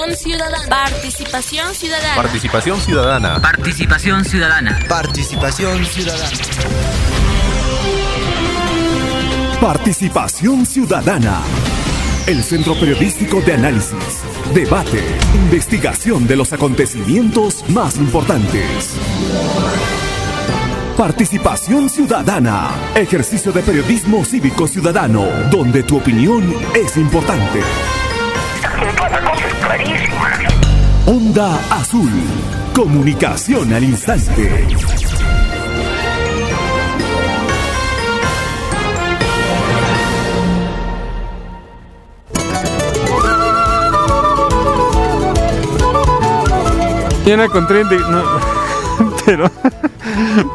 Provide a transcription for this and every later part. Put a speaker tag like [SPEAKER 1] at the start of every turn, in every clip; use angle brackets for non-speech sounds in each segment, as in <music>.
[SPEAKER 1] Participación ciudadana. Participación ciudadana.
[SPEAKER 2] Participación ciudadana.
[SPEAKER 3] Participación ciudadana.
[SPEAKER 4] Participación ciudadana.
[SPEAKER 5] Participación ciudadana. El centro periodístico de análisis, debate, investigación de los acontecimientos más importantes. Participación ciudadana. Ejercicio de periodismo cívico ciudadano, donde tu opinión es importante. Onda Azul. Comunicación al instante.
[SPEAKER 6] Mañana con 30. No, <laughs> pero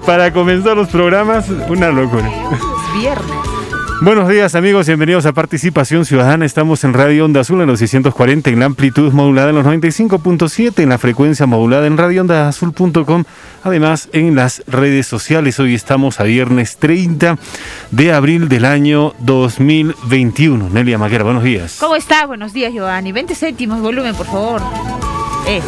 [SPEAKER 6] para comenzar los programas, una locura.
[SPEAKER 7] Es viernes.
[SPEAKER 6] Buenos días amigos, bienvenidos a Participación Ciudadana. Estamos en Radio Onda Azul en los 640 en la amplitud modulada en los 95.7 en la frecuencia modulada en radioondaazul.com. Además en las redes sociales. Hoy estamos a viernes 30 de abril del año 2021. Nelia Maquera, buenos días.
[SPEAKER 7] ¿Cómo está? Buenos días, Giovanni. 20 céntimos, volumen, por favor. Eh, eh.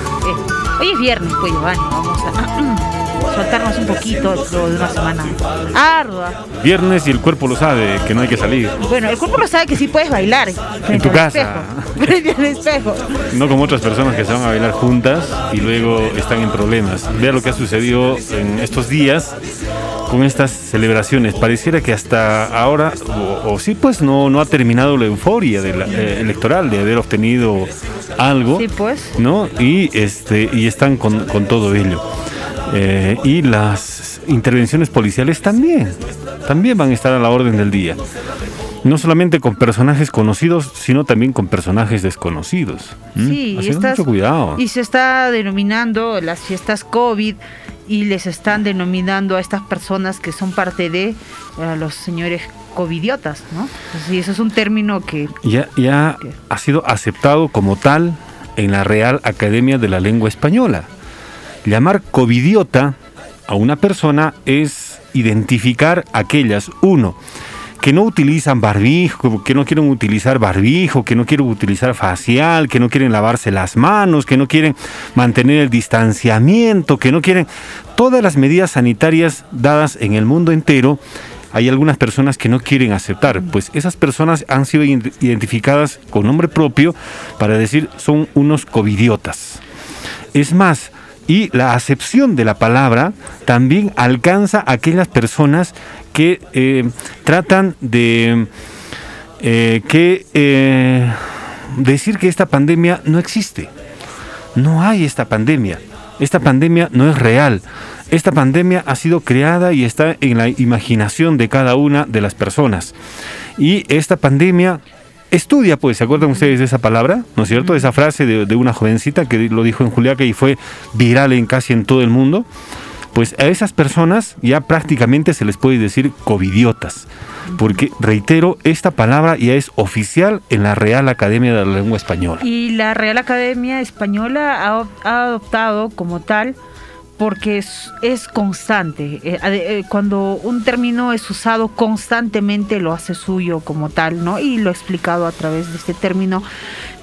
[SPEAKER 7] Hoy es viernes, pues, Giovanni. Vamos a <clears throat> soltarnos un poquito de una semana ardua.
[SPEAKER 6] Viernes y el cuerpo lo sabe, que no hay que salir.
[SPEAKER 7] Bueno, el cuerpo lo sabe que sí puedes bailar.
[SPEAKER 6] En tu casa. <laughs>
[SPEAKER 7] Frente al espejo.
[SPEAKER 6] No como otras personas que se van a bailar juntas y luego están en problemas. Vea lo que ha sucedido en estos días con estas celebraciones. Pareciera que hasta ahora, o, sí, pues no, no ha terminado la euforia de la, eh, electoral de haber obtenido algo.
[SPEAKER 7] Sí, pues.
[SPEAKER 6] ¿No? Y, este, y están con, con todo ello. Eh, y las intervenciones policiales también, también van a estar a la orden del día. No solamente con personajes conocidos, sino también con personajes desconocidos.
[SPEAKER 7] Sí,
[SPEAKER 6] y, mucho cuidado.
[SPEAKER 7] y se está denominando las fiestas COVID y les están denominando a estas personas que son parte de los señores covidiotas, ¿no? Y eso es un término que...
[SPEAKER 6] Ya, ya ha sido aceptado como tal en la Real Academia de la Lengua Española. Llamar covidiota a una persona es identificar aquellas, uno, que no utilizan barbijo, que no quieren utilizar barbijo, que no quieren utilizar facial, que no quieren lavarse las manos, que no quieren mantener el distanciamiento, que no quieren todas las medidas sanitarias dadas en el mundo entero. Hay algunas personas que no quieren aceptar, pues esas personas han sido identificadas con nombre propio para decir son unos covidiotas. Es más, y la acepción de la palabra también alcanza a aquellas personas que eh, tratan de eh, que, eh, decir que esta pandemia no existe. No hay esta pandemia. Esta pandemia no es real. Esta pandemia ha sido creada y está en la imaginación de cada una de las personas. Y esta pandemia estudia, pues, ¿se acuerdan ustedes de esa palabra? ¿No es cierto? Esa frase de, una jovencita que lo dijo en Juliaca y fue viral en casi en todo el mundo. Pues a esas personas ya prácticamente se les puede decir covidiotas. Porque, reitero, esta palabra ya es oficial en la Real Academia de la Lengua Española.
[SPEAKER 7] Y la Real Academia Española ha, ha adoptado como tal porque es, es constante. Eh, eh, cuando un término es usado constantemente lo hace suyo como tal, ¿no? Y lo he explicado a través de este término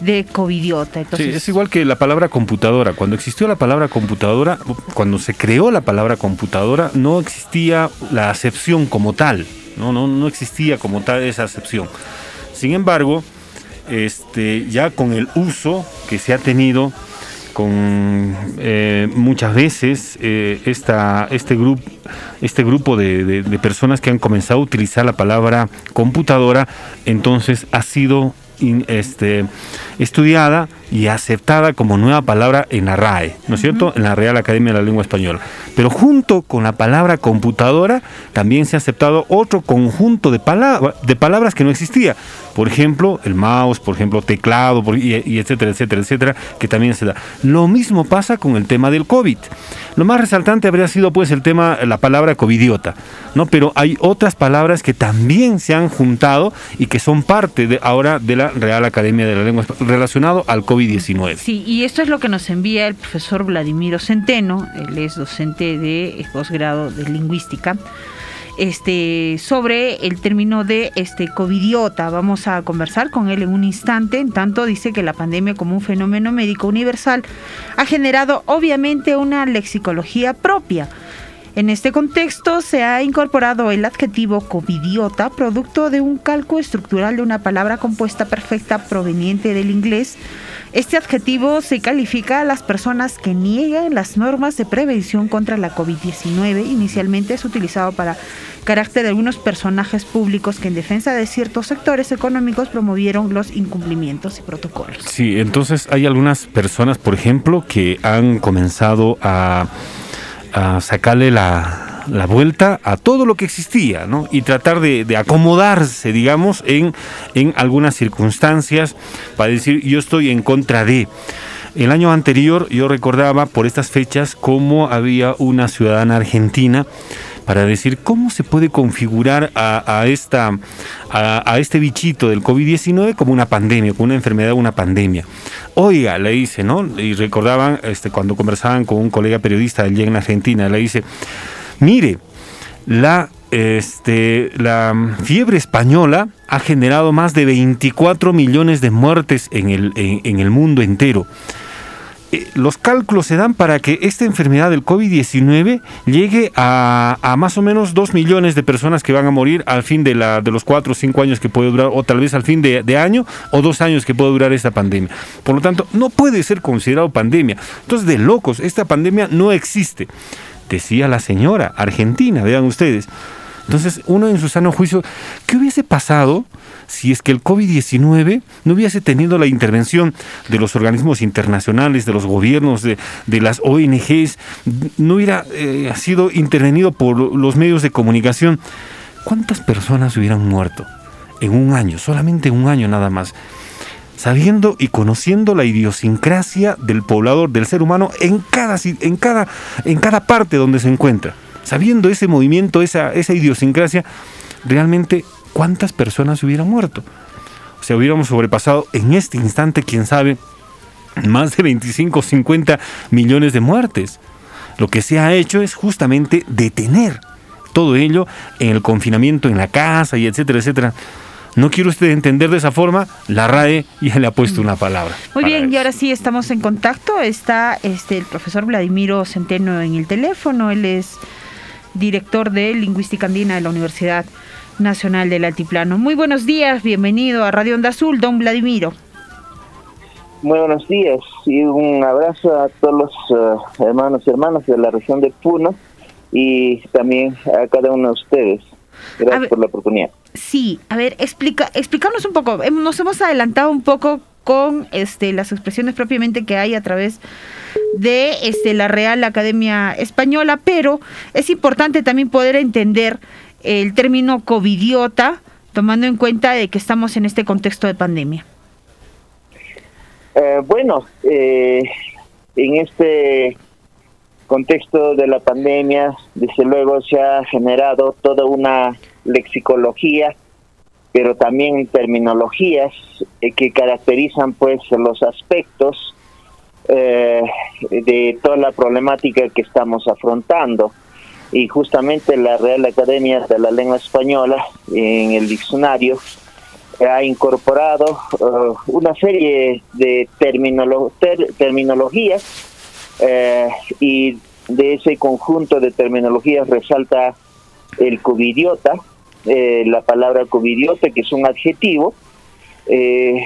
[SPEAKER 7] de covidiota.
[SPEAKER 6] Entonces, sí, es igual que la palabra computadora. Cuando existió la palabra computadora, cuando se creó la palabra computadora, no existía la acepción como tal. No, no, no existía como tal esa acepción. Sin embargo, este, ya con el uso que se ha tenido, con eh, muchas veces eh, esta, este, grupo este grupo de, personas que han comenzado a utilizar la palabra computadora, entonces ha sido este, estudiada y aceptada como nueva palabra en la RAE, ¿no es cierto? En la Real Academia de la Lengua Española. Pero junto con la palabra computadora también se ha aceptado otro conjunto de, de palabras que no existía. Por ejemplo, el mouse, por ejemplo, teclado, y, etcétera, etcétera, etcétera, que también se da. Lo mismo pasa con el tema del COVID. Lo más resaltante habría sido pues el tema, la palabra covidiota, ¿no? Pero hay otras palabras que también se han juntado y que son parte de ahora de la Real Academia de la Lengua relacionado al COVID-19.
[SPEAKER 7] Sí, y esto es lo que nos envía el profesor Vladimiro Centeno, él es docente de posgrado de lingüística este, sobre el término de este covidiota. Vamos a conversar con él en un instante. En tanto, dice que la pandemia como un fenómeno médico universal ha generado obviamente una lexicología propia. En este contexto se ha incorporado el adjetivo covidiota, producto de un calco estructural de una palabra compuesta perfecta proveniente del inglés. Este adjetivo se califica a las personas que niegan las normas de prevención contra la COVID-19. Inicialmente es utilizado para carácter de algunos personajes públicos que en defensa de ciertos sectores económicos promovieron los incumplimientos y protocolos.
[SPEAKER 6] Sí, entonces hay algunas personas, por ejemplo, que han comenzado a a sacarle la, la, vuelta a todo lo que existía, ¿no? Y tratar de, acomodarse, digamos, en, en algunas circunstancias para decir yo estoy en contra de. El año anterior yo recordaba por estas fechas cómo había una ciudadana argentina para decir cómo se puede configurar a, esta, a, este bichito del COVID-19 como una pandemia, como una enfermedad, una pandemia. Oiga, le dice, ¿no? Y recordaban este, cuando conversaban con un colega periodista allí en Argentina, le dice, mire, la este, la fiebre española ha generado más de 24 millones de muertes en el, en el mundo entero. Eh, los cálculos se dan para que esta enfermedad del COVID-19 llegue a, más o menos 2 millones de personas que van a morir al fin de, los 4 o 5 años que puede durar, o tal vez al fin de, año o dos años que puede durar esta pandemia. Por lo tanto, no puede ser considerado pandemia. Entonces, de locos, esta pandemia no existe. Decía la señora argentina, vean ustedes. Entonces, uno en su sano juicio, ¿qué hubiese pasado si es que el COVID-19 no hubiese tenido la intervención de los organismos internacionales, de los gobiernos, de, de las ONGs, no hubiera eh, sido intervenido por los medios de comunicación? ¿Cuántas personas hubieran muerto en un año, solamente un año nada más? sabiendo y conociendo la idiosincrasia del poblador, del ser humano, en cada, en cada, en cada parte donde se encuentra sabiendo ese movimiento, esa, esa idiosincrasia, realmente cuántas personas hubieran muerto. O sea, hubiéramos sobrepasado en este instante, quién sabe, más de 25 o 50 millones de muertes. Lo que se ha hecho es justamente detener todo ello en el confinamiento en la casa y etcétera, etcétera. No quiero usted entender de esa forma, la RAE ya le ha puesto una palabra.
[SPEAKER 7] Muy bien, eso. y ahora sí estamos en contacto. Está este el profesor Vladimiro Centeno en el teléfono. Él es director de Lingüística Andina de la Universidad Nacional del Altiplano. Muy buenos días, bienvenido a Radio Onda Azul, don Vladimiro.
[SPEAKER 2] Muy buenos días y un abrazo a todos los uh, hermanos y hermanas de la región de Puno y también a cada uno de ustedes. Gracias ver, por la oportunidad.
[SPEAKER 7] Sí, a ver, explica, explícanos un poco. Nos hemos adelantado un poco con este, las expresiones propiamente que hay a través de este, la Real Academia Española, pero es importante también poder entender el término covidiota, tomando en cuenta de que estamos en este contexto de pandemia.
[SPEAKER 2] Eh, bueno, eh, en este contexto de la pandemia, desde luego se ha generado toda una lexicología, pero también terminologías eh, que caracterizan pues los aspectos eh, de toda la problemática que estamos afrontando. Y justamente la Real Academia de la Lengua Española en el diccionario ha incorporado uh, una serie de terminolo ter terminologías eh, y de ese conjunto de terminologías resalta el covidiota, eh, la palabra covidiota, que es un adjetivo, eh,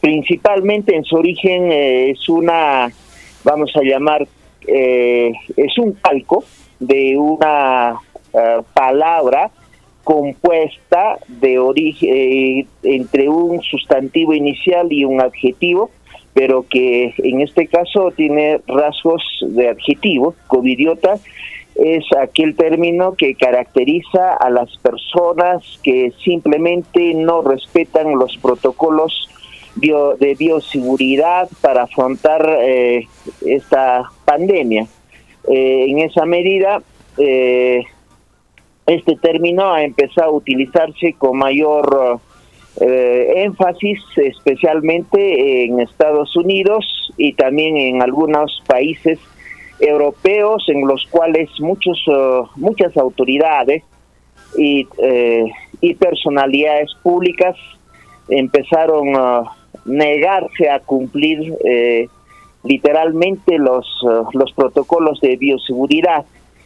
[SPEAKER 2] principalmente en su origen es una, vamos a llamar, es un calco de una uh, palabra compuesta de origen eh, entre un sustantivo inicial y un adjetivo, pero que en este caso tiene rasgos de adjetivo, covidiota, es aquel término que caracteriza a las personas que simplemente no respetan los protocolos de bioseguridad para afrontar eh, esta pandemia. Eh, en esa medida, eh, este término ha empezado a utilizarse con mayor énfasis, especialmente en Estados Unidos y también en algunos países europeos en los cuales muchos muchas autoridades y, y personalidades públicas empezaron a negarse a cumplir literalmente los, los protocolos de bioseguridad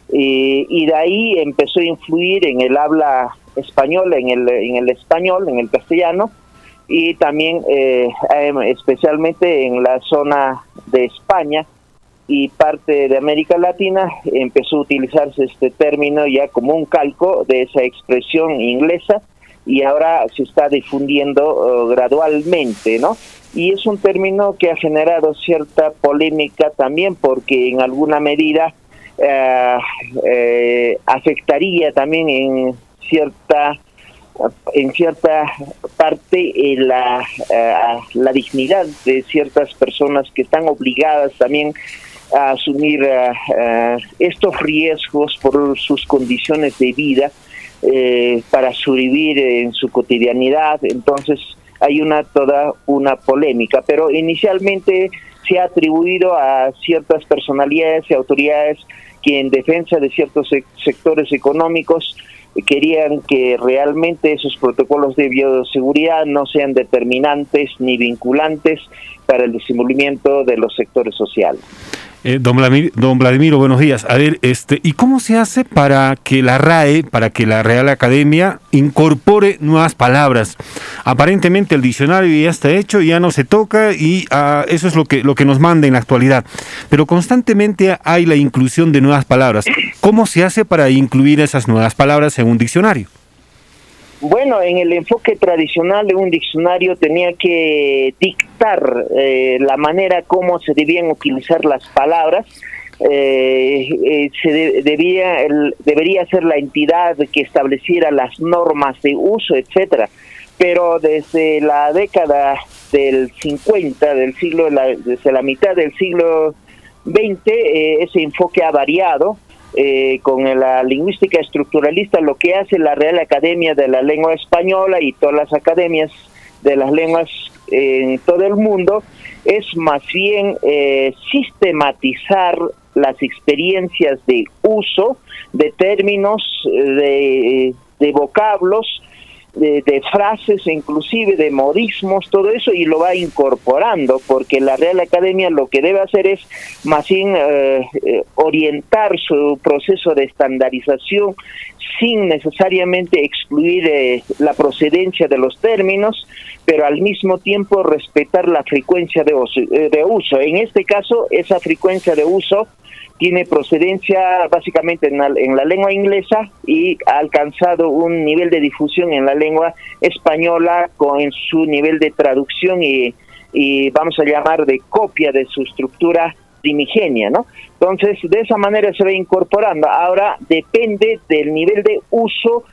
[SPEAKER 2] y de ahí empezó a influir en el habla española, en el, en el español, en el castellano, y también eh, em, especialmente en la zona de España y parte de América Latina empezó a utilizarse este término ya como un calco de esa expresión inglesa y ahora se está difundiendo oh, gradualmente, ¿no? Y es un término que ha generado cierta polémica también porque en alguna medida eh, eh, afectaría también en cierta en cierta parte eh, la, la dignidad de ciertas personas que están obligadas también a asumir estos riesgos por sus condiciones de vida para sobrevivir en su cotidianidad. Entonces hay una toda una polémica, pero inicialmente se ha atribuido a ciertas personalidades y autoridades que en defensa de ciertos sectores económicos querían que realmente esos protocolos de bioseguridad no sean determinantes ni vinculantes para el desenvolvimiento de los sectores sociales.
[SPEAKER 6] Eh, don, Vladimir, Vladimiro, buenos días. A ver, este, ¿y cómo se hace para que la RAE, para que la Real Academia incorpore nuevas palabras? Aparentemente el diccionario ya está hecho, ya no se toca y ah, eso es lo que, lo que nos manda en la actualidad. Pero constantemente hay la inclusión de nuevas palabras. ¿Cómo se hace para incluir esas nuevas palabras en un diccionario?
[SPEAKER 2] Bueno, en el enfoque tradicional de un diccionario tenía que dictar eh, la manera como se debían utilizar las palabras. Eh, eh, se debía debería ser la entidad que estableciera las normas de uso, etcétera. Pero desde la década del 50 del siglo, desde la mitad del siglo XX, ese enfoque ha variado eh, con la lingüística estructuralista, lo que hace la Real Academia de la Lengua Española y todas las academias de las lenguas en todo el mundo, es más bien eh, sistematizar las experiencias de uso de términos, de, de vocablos, de, frases, inclusive de modismos, todo eso, y lo va incorporando, porque la Real Academia lo que debe hacer es más bien eh, eh, orientar su proceso de estandarización sin necesariamente excluir eh, la procedencia de los términos, pero al mismo tiempo respetar la frecuencia de de uso. En este caso, esa frecuencia de uso tiene procedencia básicamente en la, lengua inglesa y ha alcanzado un nivel de difusión en la lengua española con su nivel de traducción y, vamos a llamar de copia de su estructura primigenia, ¿no? Entonces, de esa manera se va incorporando. Ahora depende del nivel de uso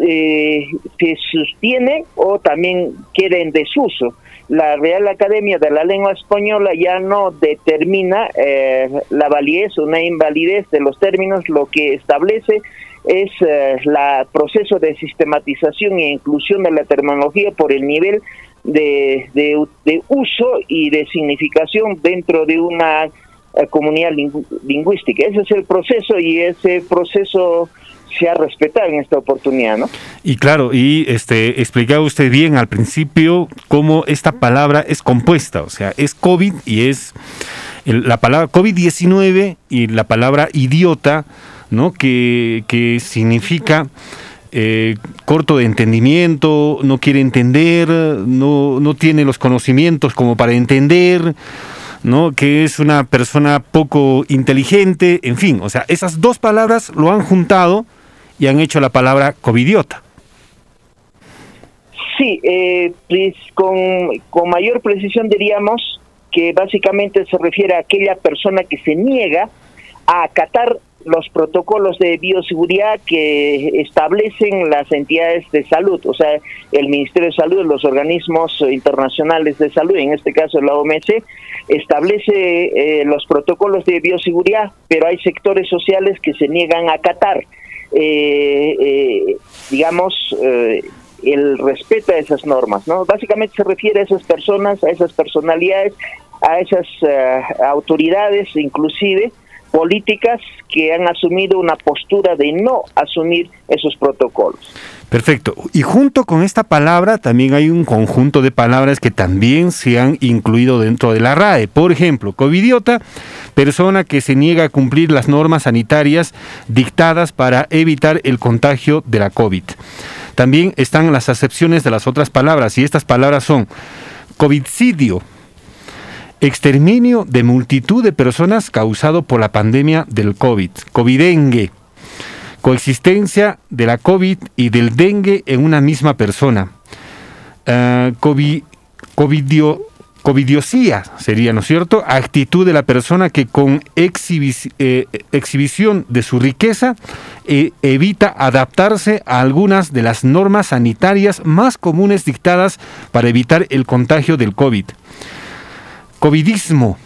[SPEAKER 2] eh, se sostiene o también queda en desuso la Real Academia de la Lengua Española ya no determina eh, la validez o una invalidez de los términos, lo que establece es eh, proceso de sistematización e inclusión de la terminología por el nivel de, de, uso y de significación dentro de una eh, comunidad lingüística. Ese es el proceso y ese proceso se ha respetado en esta oportunidad, ¿no?
[SPEAKER 6] Y claro, y este explicaba usted bien al principio cómo esta palabra es compuesta, o sea, es COVID y es la palabra COVID-19 y la palabra idiota, ¿no? Que, que significa eh, corto de entendimiento, no quiere entender, no, no tiene los conocimientos como para entender, ¿no? que es una persona poco inteligente, en fin, o sea, esas dos palabras lo han juntado y han hecho la palabra covidiota.
[SPEAKER 2] Sí, eh, pues con, mayor precisión diríamos que básicamente se refiere a aquella persona que se niega a acatar los protocolos de bioseguridad que establecen las entidades de salud, o sea, el Ministerio de Salud, los organismos internacionales de salud, en este caso la OMS, establece eh, los protocolos de bioseguridad, pero hay sectores sociales que se niegan a acatar digamos, eh, el respeto a esas normas, ¿no? Básicamente se refiere a esas personas, a esas personalidades, a esas eh, autoridades inclusive, políticas que han asumido una postura de no asumir esos protocolos.
[SPEAKER 6] Perfecto. Y junto con esta palabra también hay un conjunto de palabras que también se han incluido dentro de la RAE. Por ejemplo, covidiota, persona que se niega a cumplir las normas sanitarias dictadas para evitar el contagio de la COVID. También están las acepciones de las otras palabras y estas palabras son covidcidio, exterminio de multitud de personas causado por la pandemia del COVID, covidengue, coexistencia de la COVID y del dengue en una misma persona. Uh, covidiosía sería, ¿no es cierto? Actitud de la persona que con eh, exhibición de su riqueza eh, evita adaptarse a algunas de las normas sanitarias más comunes dictadas para evitar el contagio del COVID. Covidismo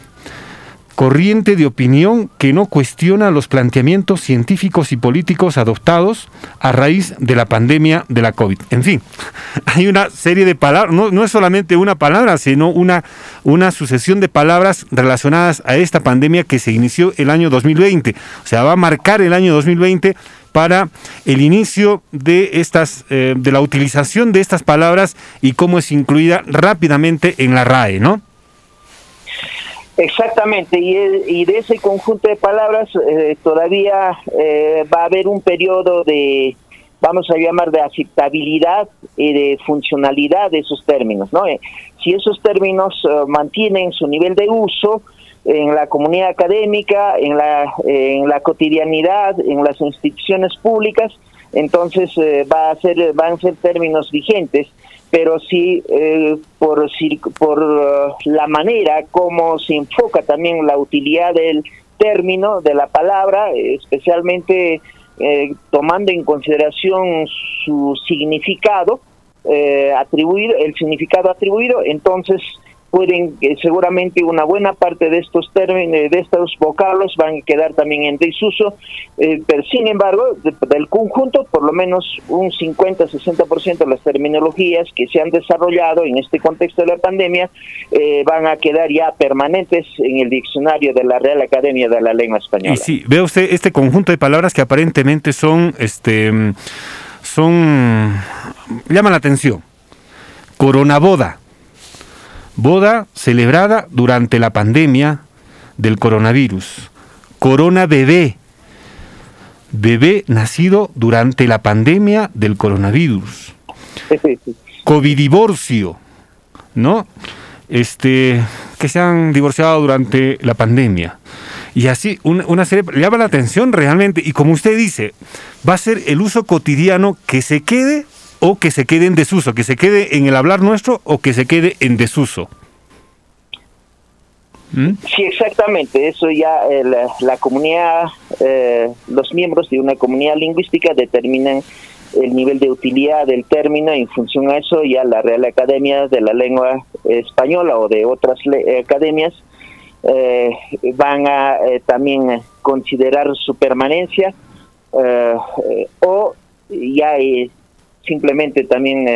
[SPEAKER 6] corriente de opinión que no cuestiona los planteamientos científicos y políticos adoptados a raíz de la pandemia de la COVID. En fin, <laughs> hay una serie de palabras, no, es solamente una palabra, sino una, una sucesión de palabras relacionadas a esta pandemia que se inició el año 2020. O sea, va a marcar el año 2020 para el inicio de estas eh, de la utilización de estas palabras y cómo es incluida rápidamente en la RAE, ¿no?
[SPEAKER 2] Exactamente, y, de ese conjunto de palabras eh, todavía eh, va a haber un periodo de, vamos a llamar, de aceptabilidad y de funcionalidad de esos términos. ¿no? Eh, si esos términos mantienen su nivel de uso en la comunidad académica, en la, en la cotidianidad, en las instituciones públicas, entonces va a ser, van a ser términos vigentes pero sí eh, por, por uh, la manera como se enfoca también la utilidad del término, de la palabra, especialmente eh, tomando en consideración su significado, eh, atribuir el significado atribuido, entonces pueden eh, seguramente una buena parte de estos términos, de estos vocablos van a quedar también en desuso, eh, pero sin embargo, del conjunto, por lo menos un 50-60% de las terminologías que se han desarrollado en este contexto de la pandemia eh, van a quedar ya permanentes en el diccionario de la Real Academia de la Lengua Española.
[SPEAKER 6] Y sí, ve usted este conjunto de palabras que aparentemente son, este, son, llaman la atención. Coronaboda Boda celebrada durante la pandemia del coronavirus. Corona bebé. Bebé nacido durante la pandemia del coronavirus. Covidivorcio, ¿no? Este, que se han divorciado durante la pandemia. Y así, una, una serie, llama la atención realmente. Y como usted dice, va a ser el uso cotidiano que se quede o que se quede en desuso, que se quede en el hablar nuestro o que se quede en desuso.
[SPEAKER 2] ¿Mm? Sí, exactamente. Eso ya eh, la, comunidad, eh, los miembros de una comunidad lingüística determinan el nivel de utilidad del término. En función a eso, ya la Real Academia de la Lengua Española o de otras academias eh, van a también considerar su permanencia o ya simplemente también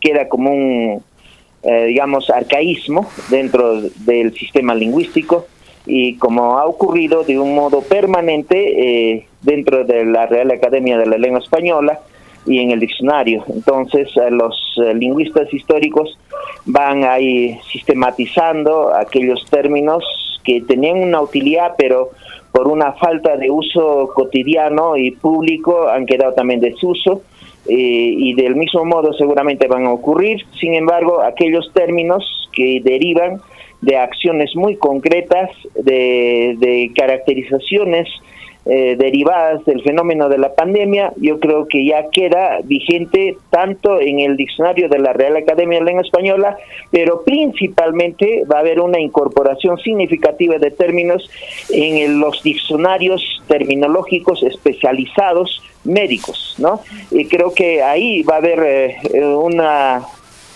[SPEAKER 2] queda como un eh, digamos, arcaísmo dentro del sistema lingüístico y como ha ocurrido de un modo permanente eh, dentro de la Real Academia de la Lengua Española y en el diccionario. Entonces, eh, los lingüistas históricos van ahí sistematizando aquellos términos que tenían una utilidad, pero por una falta de uso cotidiano y público han quedado también desuso eh, y del mismo modo seguramente van a ocurrir. Sin embargo, aquellos términos que derivan de acciones muy concretas, de, caracterizaciones eh, derivadas del fenómeno de la pandemia, yo creo que ya queda vigente tanto en el diccionario de la Real Academia de Lengua Española, pero principalmente va a haber una incorporación significativa de términos en los diccionarios terminológicos especializados médicos, ¿no? Y creo que ahí va a haber eh, una,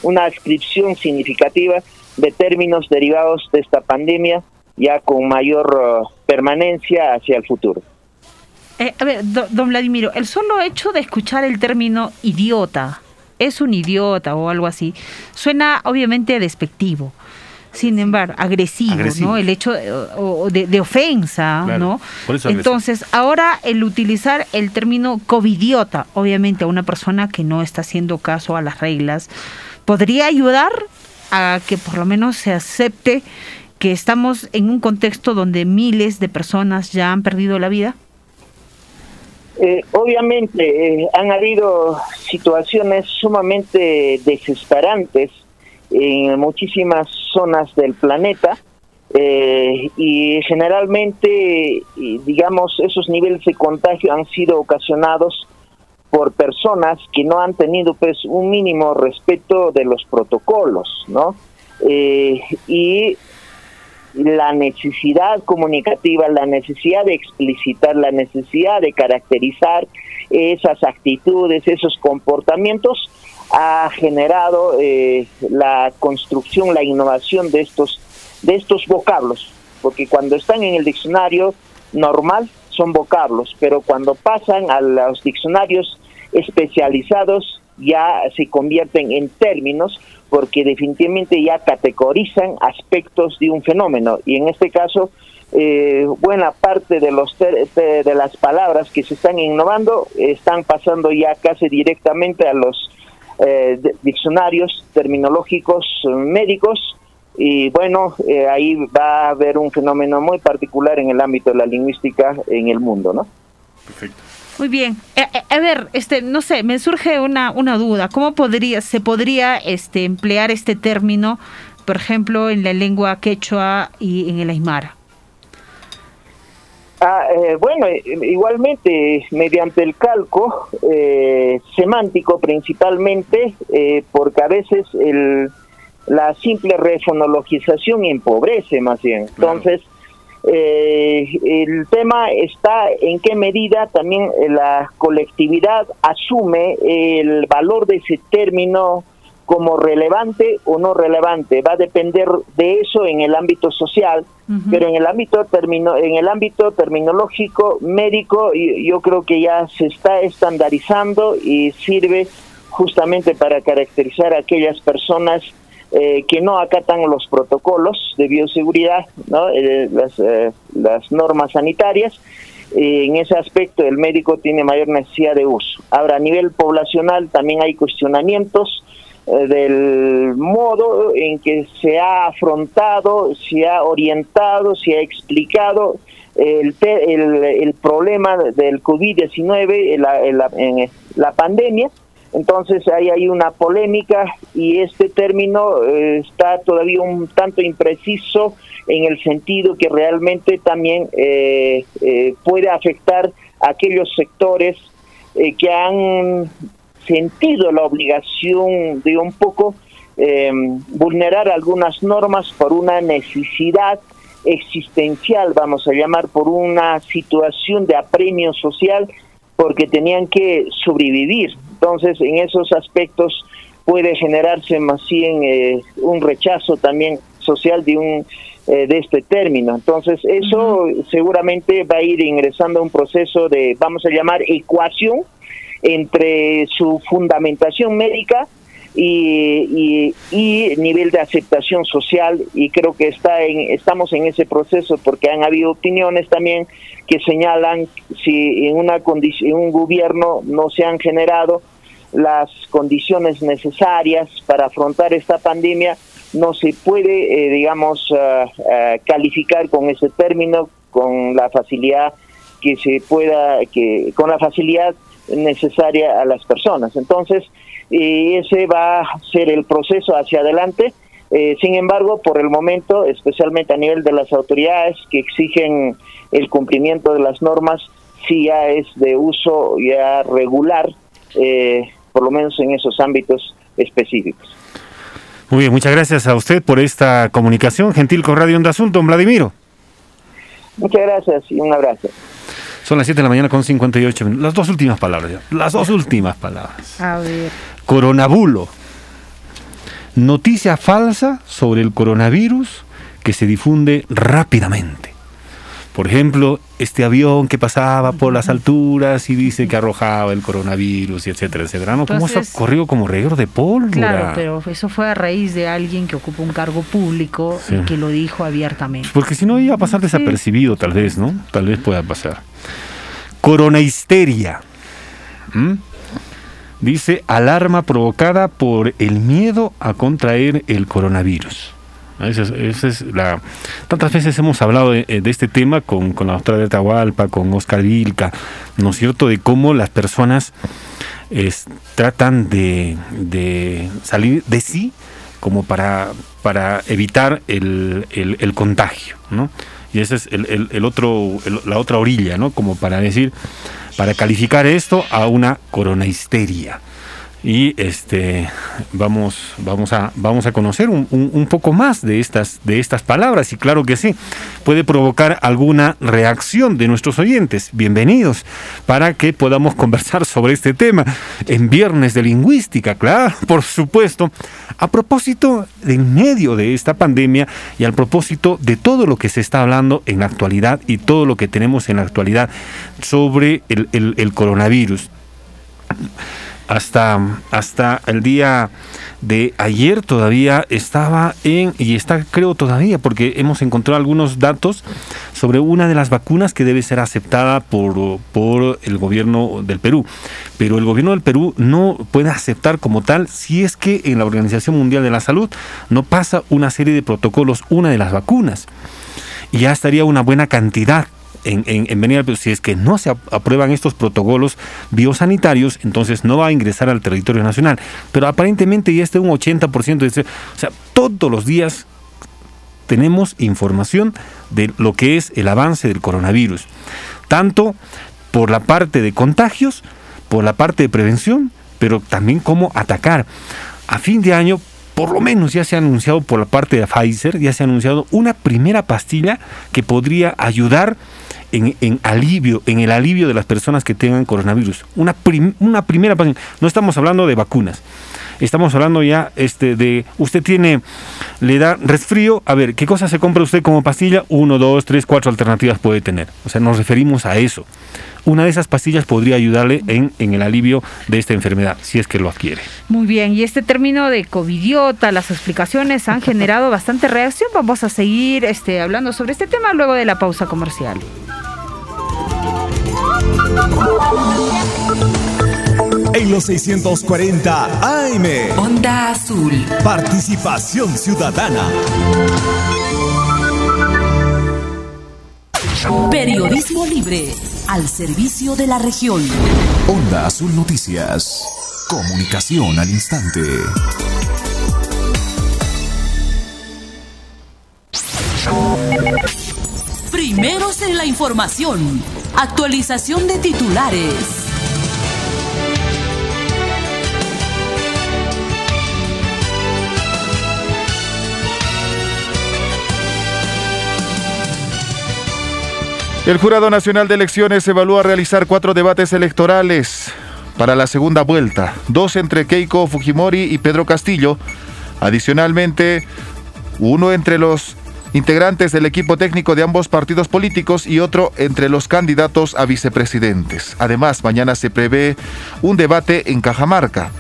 [SPEAKER 2] una ascripción significativa de términos derivados de esta pandemia ya con mayor uh, permanencia hacia el futuro.
[SPEAKER 7] Eh, a ver, don Vladimiro, el solo hecho de escuchar el término idiota, es un idiota o algo así, suena obviamente despectivo. sin embargo, agresivo,
[SPEAKER 6] Agresivo.
[SPEAKER 7] ¿no? El hecho de, o de, de ofensa,
[SPEAKER 6] Claro,
[SPEAKER 7] ¿no? Entonces, ahora el utilizar el término covidiota, obviamente a una persona que no está haciendo caso a las reglas, podría ayudar a que por lo menos se acepte que estamos en un contexto donde miles de personas ya han perdido la vida.
[SPEAKER 2] Eh, obviamente eh, han habido situaciones sumamente desesperantes en muchísimas zonas del planeta eh, y generalmente, digamos, esos niveles de contagio han sido ocasionados por personas que no han tenido pues un mínimo respeto de los protocolos, ¿no? Eh, y la necesidad comunicativa, la necesidad de explicitar, la necesidad de caracterizar esas actitudes, esos comportamientos, ha generado eh, la construcción, la innovación de estos, de estos vocablos, porque cuando están en el diccionario normal son vocablos, pero cuando pasan a los diccionarios especializados ya se convierten en términos porque definitivamente ya categorizan aspectos de un fenómeno. Y en este caso eh, buena parte de los ter- de, las palabras que se están innovando están pasando ya casi directamente a los eh, diccionarios terminológicos eh, médicos. Y bueno eh, ahí va a haber un fenómeno muy particular en el ámbito de la lingüística en el mundo no
[SPEAKER 7] Muy bien. Eh, eh, a ver, este, no sé, me surge una, una duda. ¿Cómo podría, se podría este, emplear este término, por ejemplo, en la lengua quechua y en el aymara?
[SPEAKER 2] Ah, eh, bueno, eh, igualmente mediante el calco eh, semántico principalmente, eh, porque a veces el, la simple refonologización empobrece más bien. Entonces, eh, el tema está en qué medida también eh, la colectividad asume el valor de ese término como relevante o no relevante. Va a depender de eso en el ámbito social, pero en el ámbito termino, en el ámbito terminológico médico yo creo que ya se está estandarizando y sirve justamente para caracterizar a aquellas personas eh, que no acatan los protocolos de bioseguridad, ¿no? Eh, las, eh, las normas sanitarias. Eh, en ese aspecto el médico tiene mayor necesidad de uso. Ahora, a nivel poblacional también hay cuestionamientos eh, del modo en que se ha afrontado, se ha orientado, se ha explicado el, el, el problema del COVID-19, la, la- en la pandemia. Entonces ahí hay una polémica y este término eh, está todavía un tanto impreciso en el sentido que realmente también eh, eh, puede afectar a aquellos sectores que han sentido la obligación de un poco eh, vulnerar algunas normas por una necesidad existencial, vamos a llamar, por una situación de apremio social, porque tenían que sobrevivir. Entonces, en esos aspectos puede generarse más bien eh, un rechazo también social de un eh, de este término. Entonces, eso seguramente va a ir ingresando a un proceso de, vamos a llamar, ecuación entre su fundamentación médica y, y, y nivel de aceptación social y creo que está en, estamos en ese proceso porque han habido opiniones también que señalan si en una condición en un gobierno no se han generado las condiciones necesarias para afrontar esta pandemia no se puede eh, digamos uh, calificar con ese término con la facilidad que se pueda que con la facilidad necesaria a las personas entonces y ese va a ser el proceso hacia adelante. Eh, sin embargo, por el momento, especialmente a nivel de las autoridades que exigen el cumplimiento de las normas, sí ya es de uso ya regular, eh, por lo menos en esos ámbitos específicos.
[SPEAKER 6] Muy bien, muchas gracias a usted por esta comunicación gentil con Radio Onda Azul, don Vladimiro.
[SPEAKER 2] Muchas gracias y un abrazo.
[SPEAKER 6] Son las 7 de la mañana con 58 minutos. Las dos últimas palabras. ya. Las dos últimas palabras.
[SPEAKER 7] A ver.
[SPEAKER 6] Coronabulo. Noticia falsa sobre el coronavirus que se difunde rápidamente. Por ejemplo, este avión que pasaba por las alturas y dice que arrojaba el coronavirus y etcétera, etcétera. ¿no? ¿Cómo eso corrió como reguero de pólvora?
[SPEAKER 7] Claro, pero eso fue a raíz de alguien que ocupa un cargo público y que lo dijo abiertamente.
[SPEAKER 6] Porque si no iba a pasar desapercibido, tal vez, ¿no? Tal vez pueda pasar. Corona histeria. ¿Mm? Dice alarma provocada por el miedo a contraer el coronavirus. Esa es, la... Tantas veces hemos hablado de, este tema con, la doctora de Atahualpa, con Oscar Vilca, ¿no es cierto?, de cómo las personas tratan de, salir de sí como para, evitar el, contagio, ¿no? Y esa es el, otro, la otra orilla, ¿no? Como para decir, para calificar esto a una corona histeria y este vamos vamos a vamos a conocer un, un, poco más de estas de estas palabras. Y claro que sí puede provocar alguna reacción de nuestros oyentes. Bienvenidos para que podamos <laughs> conversar sobre este tema en viernes de lingüística claro por supuesto. A propósito del medio de esta pandemia y al propósito de todo lo que se está hablando en la actualidad y todo lo que tenemos en la actualidad sobre el, el coronavirus hasta, hasta el día de ayer todavía estaba en, y está creo todavía, porque hemos encontrado algunos datos sobre una de las vacunas que debe ser aceptada por, por el gobierno del Perú. Pero el gobierno del Perú no puede aceptar como tal si es que en la Organización Mundial de la Salud no pasa una serie de protocolos, una de las vacunas. Y ya estaría una buena cantidad en, en, venir, si es que no se aprueban estos protocolos biosanitarios, entonces no va a ingresar al territorio nacional. Pero aparentemente ya está un 80%, de, o sea, todos los días tenemos información de lo que es el avance del coronavirus, tanto por la parte de contagios, por la parte de prevención, pero también cómo atacar. A fin de año, por lo menos ya se ha anunciado por la parte de Pfizer, ya se ha anunciado una primera pastilla que podría ayudar en, alivio, en el alivio de las personas que tengan coronavirus. Una, una primera No estamos hablando de vacunas. Estamos hablando ya este, de, usted tiene, le da resfrío, a ver, ¿qué cosa se compra usted como pastilla? Uno, dos, tres, cuatro alternativas puede tener. O sea, nos referimos a eso. Una de esas pastillas podría ayudarle en, en el alivio de esta enfermedad, si es que lo adquiere.
[SPEAKER 7] Muy bien, y este término de covidiota, las explicaciones han generado bastante reacción. Vamos a seguir este, hablando sobre este tema luego de la pausa comercial.
[SPEAKER 5] En los 640 AM.
[SPEAKER 1] Onda Azul.
[SPEAKER 5] Participación ciudadana.
[SPEAKER 1] Periodismo libre al servicio de la región.
[SPEAKER 5] Onda Azul Noticias. Comunicación al instante.
[SPEAKER 1] Primeros en la información. Actualización de titulares.
[SPEAKER 3] El Jurado Nacional de Elecciones evalúa realizar cuatro debates electorales para la segunda vuelta, dos entre Keiko Fujimori y Pedro Castillo, adicionalmente uno entre los integrantes del equipo técnico de ambos partidos políticos y otro entre los candidatos a vicepresidentes. Además, mañana se prevé un debate en Cajamarca.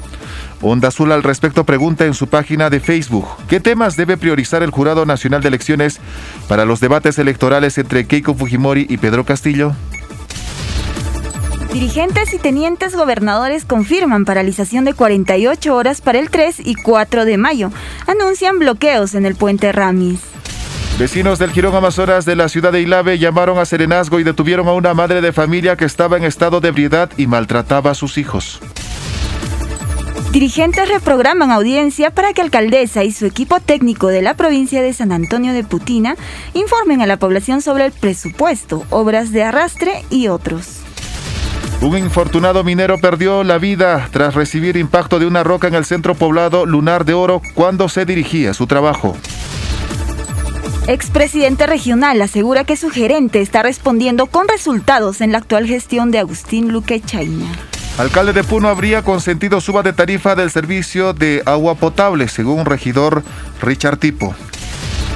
[SPEAKER 3] Onda Azul al respecto pregunta en su página de Facebook, ¿qué temas debe priorizar el Jurado Nacional de Elecciones para los debates electorales entre Keiko Fujimori y Pedro Castillo?
[SPEAKER 8] Dirigentes y tenientes gobernadores confirman paralización de 48 horas para el 3 y 4 de mayo. Anuncian bloqueos en el puente Ramis.
[SPEAKER 3] Vecinos del Girón Amazonas de la ciudad de Ilave llamaron a Serenazgo y detuvieron a una madre de familia que estaba en estado de ebriedad y maltrataba a sus hijos.
[SPEAKER 8] Dirigentes reprograman audiencia para que alcaldesa y su equipo técnico de la provincia de San Antonio de Putina informen a la población sobre el presupuesto, obras de arrastre y otros.
[SPEAKER 3] Un infortunado minero perdió la vida tras recibir impacto de una roca en el centro poblado Lunar de Oro cuando se dirigía a su trabajo.
[SPEAKER 8] Expresidente regional asegura que su gerente está respondiendo con resultados en la actual gestión de Agustín Luque Chaina.
[SPEAKER 3] Alcalde de Puno habría consentido suba de tarifa del servicio de agua potable, según regidor Richard Tipo.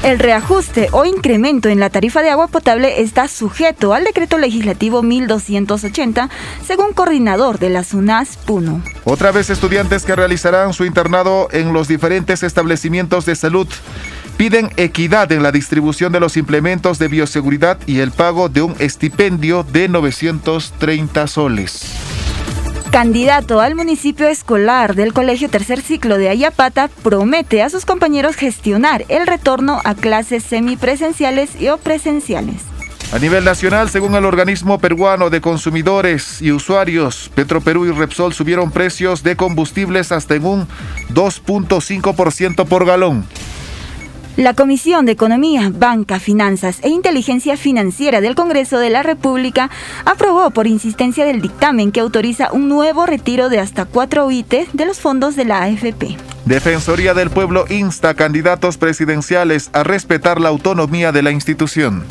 [SPEAKER 8] El reajuste o incremento en la tarifa de agua potable está sujeto al decreto legislativo 1280, según coordinador de la SUNAS Puno.
[SPEAKER 3] Otra vez estudiantes que realizarán su internado en los diferentes establecimientos de salud piden equidad en la distribución de los implementos de bioseguridad y el pago de un estipendio de 930 soles.
[SPEAKER 8] Candidato al municipio escolar del Colegio Tercer Ciclo de Ayapata promete a sus compañeros gestionar el retorno a clases semipresenciales y o presenciales.
[SPEAKER 3] A nivel nacional, según el organismo peruano de consumidores y usuarios, Petroperú y Repsol subieron precios de combustibles hasta en un 2.5% por galón.
[SPEAKER 8] La Comisión de Economía, Banca, Finanzas e Inteligencia Financiera del Congreso de la República aprobó por insistencia del dictamen que autoriza un nuevo retiro de hasta 4 UIT de los fondos de la AFP.
[SPEAKER 3] Defensoría del Pueblo insta a candidatos presidenciales a respetar la autonomía de la institución.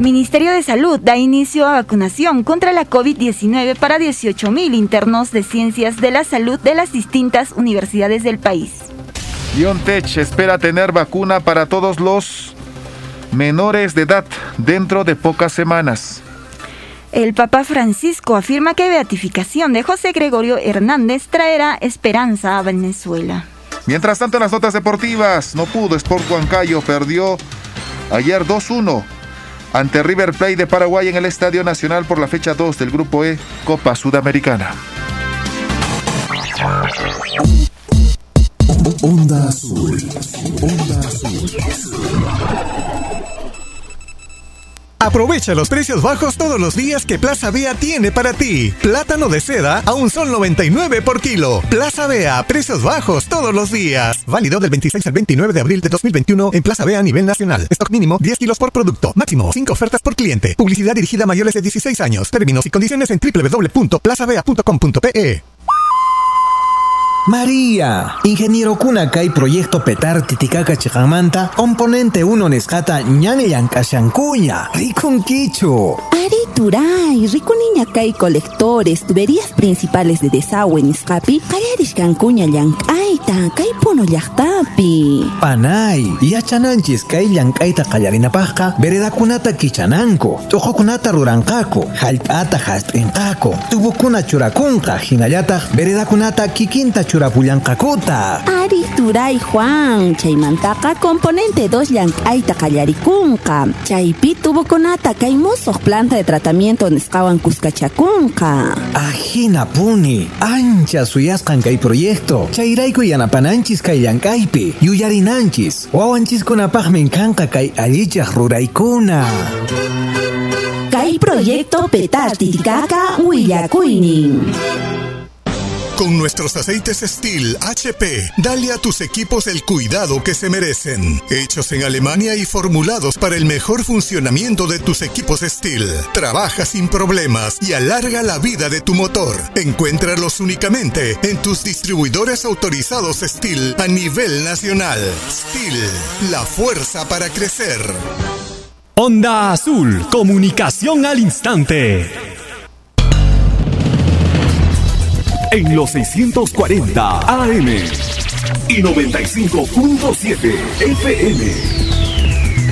[SPEAKER 8] Ministerio de Salud da inicio a vacunación contra la COVID-19 para 18.000 internos de ciencias de la salud de las distintas universidades del país.
[SPEAKER 3] BioNTech espera tener vacuna para todos los menores de edad dentro de pocas semanas.
[SPEAKER 8] El Papa Francisco afirma que beatificación de José Gregorio Hernández traerá esperanza a Venezuela.
[SPEAKER 3] Mientras tanto, en las notas deportivas, no pudo. Sport Huancayo perdió ayer 2-1 ante River Plate de Paraguay en el Estadio Nacional por la fecha 2 del Grupo E Copa Sudamericana.
[SPEAKER 5] Onda Azul. Onda Azul. Aprovecha los precios bajos todos los días que Plaza Bea tiene para ti. Plátano de seda a un sol 99 por kilo. Plaza Bea, precios bajos todos los días. Válido del 26 al 29 de abril de 2021 en Plaza Bea a nivel nacional. Stock mínimo 10 kilos por producto. Máximo 5 ofertas por cliente. Publicidad dirigida a mayores de 16 años. Términos y condiciones en www.plazabea.com.pe.
[SPEAKER 9] María, ingeniero Kunakay proyecto petar titicaca chikamanta, componente 1 nescata ñane yankashankuña, ricun quicho.
[SPEAKER 10] Ari Turay, ricuniña kay colectores, tuberías principales de desagüe en Iscapi, kayarish cancuña yankaita, kay puno llaqtapi.
[SPEAKER 9] Panay, yachananchis kay llankayta qallarinapaqqa, veredakunata kichananku, tuqukunata ruranqaku, hallp'ata hast'inqaku, tubukuna churakunqa, hinallataq veredakunata kikinta churapullanqakuta.
[SPEAKER 10] Ari Turay Juan, chaymantaka componente 2 llankayta qallaricunqa. Chaypi tubukunata kay musuq planta de tratamiento nisqawan kuskachakunqa.
[SPEAKER 9] Ajina puni, ancha suyasqan kay proyecto. Chayrayku yanapananchis kay llankaypi, yuyarinanchis. Wawanchiskunapaqmi kanqa kay allichaq ruraykuna.
[SPEAKER 10] Kay proyecto petar titicaca willakuynin.
[SPEAKER 5] Con nuestros aceites Steel HP, dale a tus equipos el cuidado que se merecen. Hechos en Alemania y formulados para el mejor funcionamiento de tus equipos Steel. Trabaja sin problemas y alarga la vida de tu motor. Encuéntralos únicamente en tus distribuidores autorizados Steel a nivel nacional. Steel, la fuerza para crecer.
[SPEAKER 11] Onda Azul, comunicación al instante.
[SPEAKER 5] En los 640 AM y 95.7 FM.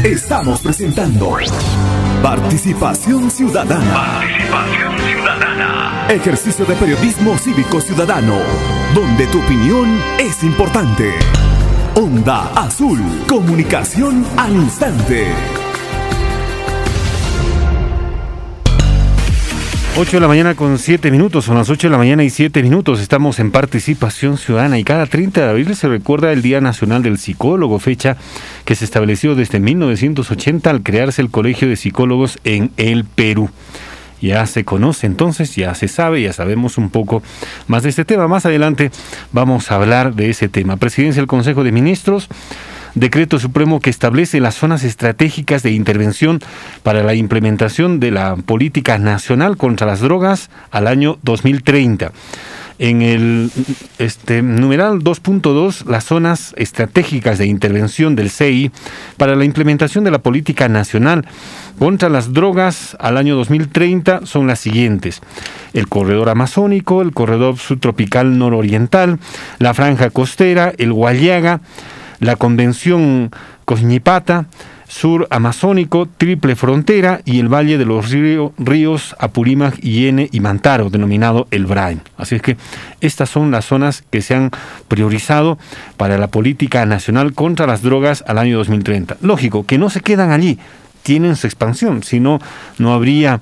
[SPEAKER 5] Estamos presentando Participación Ciudadana. Participación Ciudadana. Ejercicio de periodismo cívico ciudadano, donde tu opinión es importante. Onda Azul, comunicación al instante.
[SPEAKER 6] 8 de la mañana con 7 minutos, son las 8 de la mañana y 7 minutos. Estamos en participación ciudadana y cada 30 de abril se recuerda el Día Nacional del Psicólogo, fecha que se estableció desde 1980 al crearse el Colegio de Psicólogos en el Perú. Ya se conoce entonces, ya se sabe, ya sabemos un poco más de este tema. Más adelante vamos a hablar de ese tema. Presidencia del Consejo de Ministros decreto supremo que establece las zonas estratégicas de intervención para la implementación de la política nacional contra las drogas al año 2030 en el este, numeral 2.2 las zonas estratégicas de intervención del CI para la implementación de la política nacional contra las drogas al año 2030 son las siguientes. El corredor amazónico, el corredor subtropical nororiental, la franja costera, el Guayaga, la Convención Coñipata, sur amazónico, triple frontera y el valle de los ríos Apurímac, Iene y Mantaro, denominado el Brain. Así es que estas son las zonas que se han priorizado para la política nacional contra las drogas al año 2030. Lógico, que no se quedan allí, tienen su expansión, si no, no habría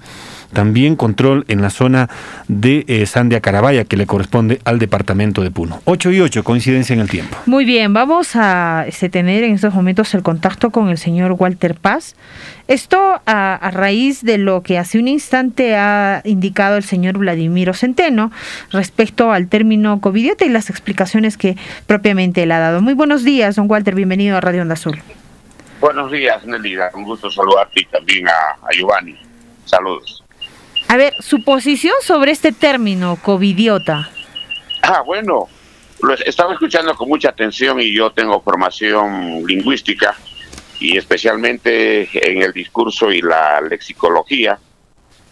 [SPEAKER 6] también control en la zona de eh, Sandia Carabaya, que le corresponde al departamento de Puno. 8 y 8, coincidencia en el tiempo.
[SPEAKER 7] Muy bien, vamos a este, tener en estos momentos el contacto con el señor Walter Paz. Esto a, raíz de lo que hace un instante ha indicado el señor Vladimiro Centeno respecto al término covidiota y las explicaciones que propiamente él ha dado. Muy buenos días, don Walter, bienvenido a Radio Onda Azul.
[SPEAKER 12] Buenos días, Nelida. Un gusto saludarte y también a, a Giovanni. Saludos.
[SPEAKER 7] A ver, su posición sobre este término, covidiota.
[SPEAKER 12] Ah, bueno, lo estaba escuchando con mucha atención y yo tengo formación lingüística y especialmente en el discurso y la lexicología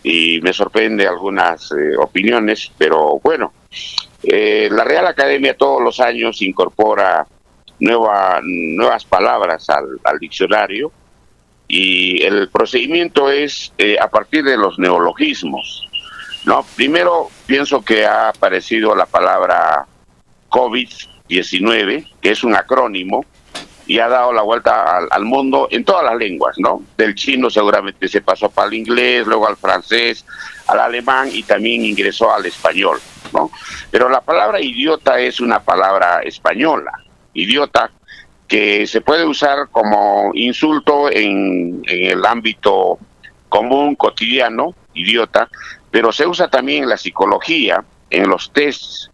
[SPEAKER 12] y me sorprende algunas eh, opiniones, pero bueno, eh, la Real Academia todos los años incorpora nueva, nuevas palabras al, al diccionario y el procedimiento es eh, a partir de los neologismos. No, primero pienso que ha aparecido la palabra COVID-19, que es un acrónimo y ha dado la vuelta al, mundo en todas las lenguas, ¿no? Del chino seguramente se pasó para el inglés, luego al francés, al alemán y también ingresó al español, ¿no? Pero la palabra idiota es una palabra española. Idiota que se puede usar como insulto en, el ámbito común, cotidiano, idiota, pero se usa también en la psicología, en los tests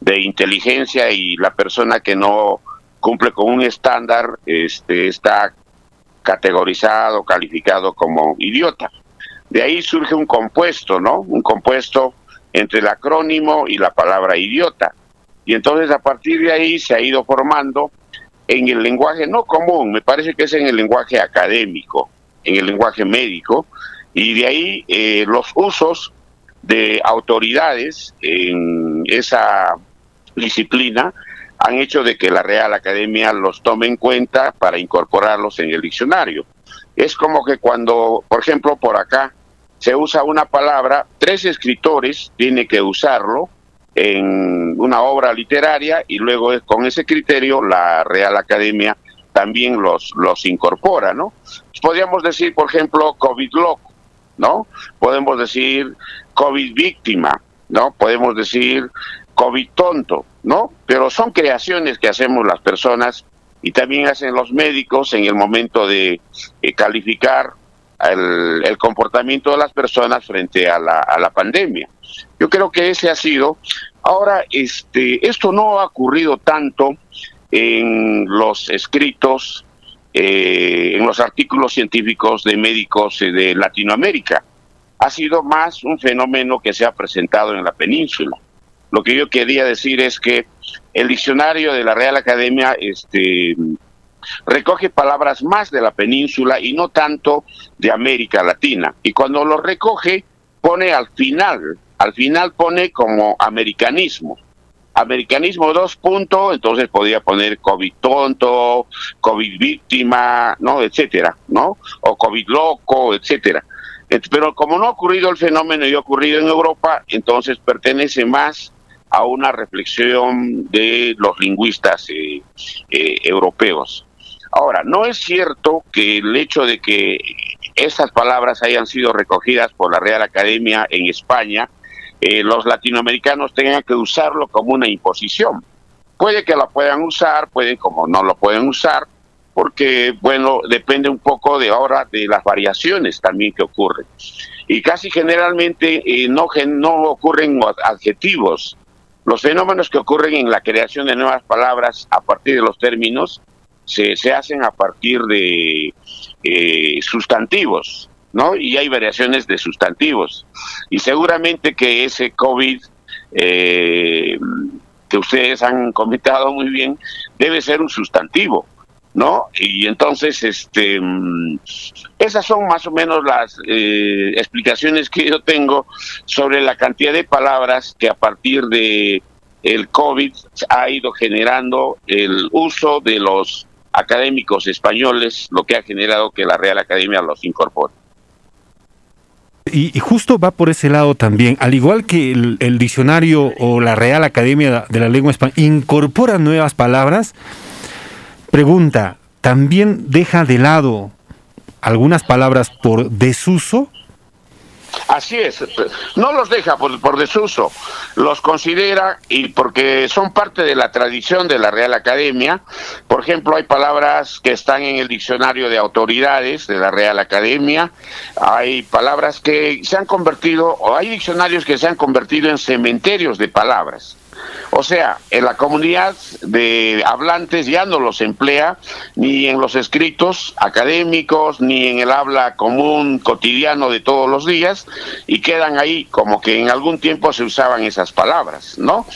[SPEAKER 12] de inteligencia y la persona que no cumple con un estándar este, está categorizado, calificado como idiota. De ahí surge un compuesto, ¿no? Un compuesto entre el acrónimo y la palabra idiota. Y entonces a partir de ahí se ha ido formando en el lenguaje no común, me parece que es en el lenguaje académico, en el lenguaje médico, y de ahí eh, los usos de autoridades en esa disciplina han hecho de que la Real Academia los tome en cuenta para incorporarlos en el diccionario. Es como que cuando, por ejemplo, por acá se usa una palabra, tres escritores tienen que usarlo en una obra literaria y luego con ese criterio la Real Academia también los, los incorpora, ¿no? Podríamos decir, por ejemplo, COVID loco, ¿no? Podemos decir COVID víctima, ¿no? Podemos decir COVID tonto, ¿no? Pero son creaciones que hacemos las personas y también hacen los médicos en el momento de eh, calificar el, comportamiento de las personas frente a la, a la pandemia. Yo creo que ese ha sido. Ahora, este, esto no ha ocurrido tanto en los escritos, eh, en los artículos científicos de médicos de Latinoamérica. Ha sido más un fenómeno que se ha presentado en la península. Lo que yo quería decir es que el diccionario de la Real Academia este, recoge palabras más de la península y no tanto de América Latina. Y cuando lo recoge, pone al final al final pone como americanismo. Americanismo dos puntos, entonces podría poner COVID tonto, COVID víctima, ¿no? Etcétera, ¿no? O COVID loco, etcétera. Pero como no ha ocurrido el fenómeno y ha ocurrido en Europa, entonces pertenece más a una reflexión de los lingüistas eh, eh, europeos. Ahora, no es cierto que el hecho de que estas palabras hayan sido recogidas por la Real Academia en España eh, los latinoamericanos tengan que usarlo como una imposición. Puede que la puedan usar, puede como no lo pueden usar, porque, bueno, depende un poco de ahora de las variaciones también que ocurren. Y casi generalmente eh, no, no ocurren adjetivos. Los fenómenos que ocurren en la creación de nuevas palabras a partir de los términos se, se hacen a partir de eh, sustantivos. ¿no? Y hay variaciones de sustantivos. Y seguramente que ese COVID eh, que ustedes han comentado muy bien debe ser un sustantivo. ¿No? Y entonces, este, mm, esas son más o menos las eh, explicaciones que yo tengo sobre la cantidad de palabras que a partir de el COVID ha ido generando el uso de los académicos españoles, lo que ha generado que la Real Academia los incorpore.
[SPEAKER 6] Y, justo va por ese lado también, al igual que el, diccionario o la Real Academia de la Lengua Española incorpora nuevas palabras, pregunta, ¿también deja de lado algunas palabras por desuso?
[SPEAKER 12] Así es, no los deja por, desuso, los considera y porque son parte de la tradición de la Real Academia. Por ejemplo, hay palabras que están en el diccionario de autoridades de la Real Academia, hay palabras que se han convertido, o hay diccionarios que se han convertido en cementerios de palabras. O sea, en la comunidad de hablantes ya no los emplea ni en los escritos académicos, ni en el habla común cotidiano de todos los días, y quedan ahí como que en algún tiempo se usaban esas palabras, ¿no?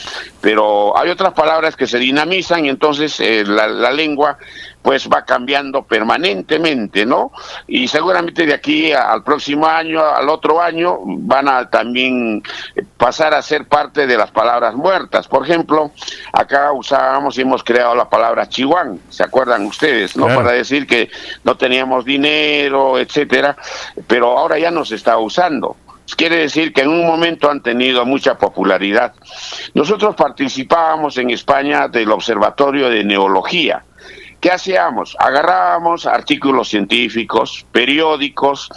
[SPEAKER 12] Pero hay otras palabras que se dinamizan y entonces eh, la lengua pues va cambiando permanentemente, ¿no? Y seguramente de aquí al próximo año, al otro año, van a también pasar a ser parte de las palabras muertas. Por ejemplo, acá usábamos y hemos creado la palabra chihuán, ¿se acuerdan ustedes, no? Para decir que no teníamos dinero, etcétera, pero ahora ya no se está usando quiere decir que en un momento han tenido mucha popularidad. Nosotros participábamos en España del Observatorio de Neología, ¿Qué hacíamos? Agarrábamos artículos científicos, periódicos,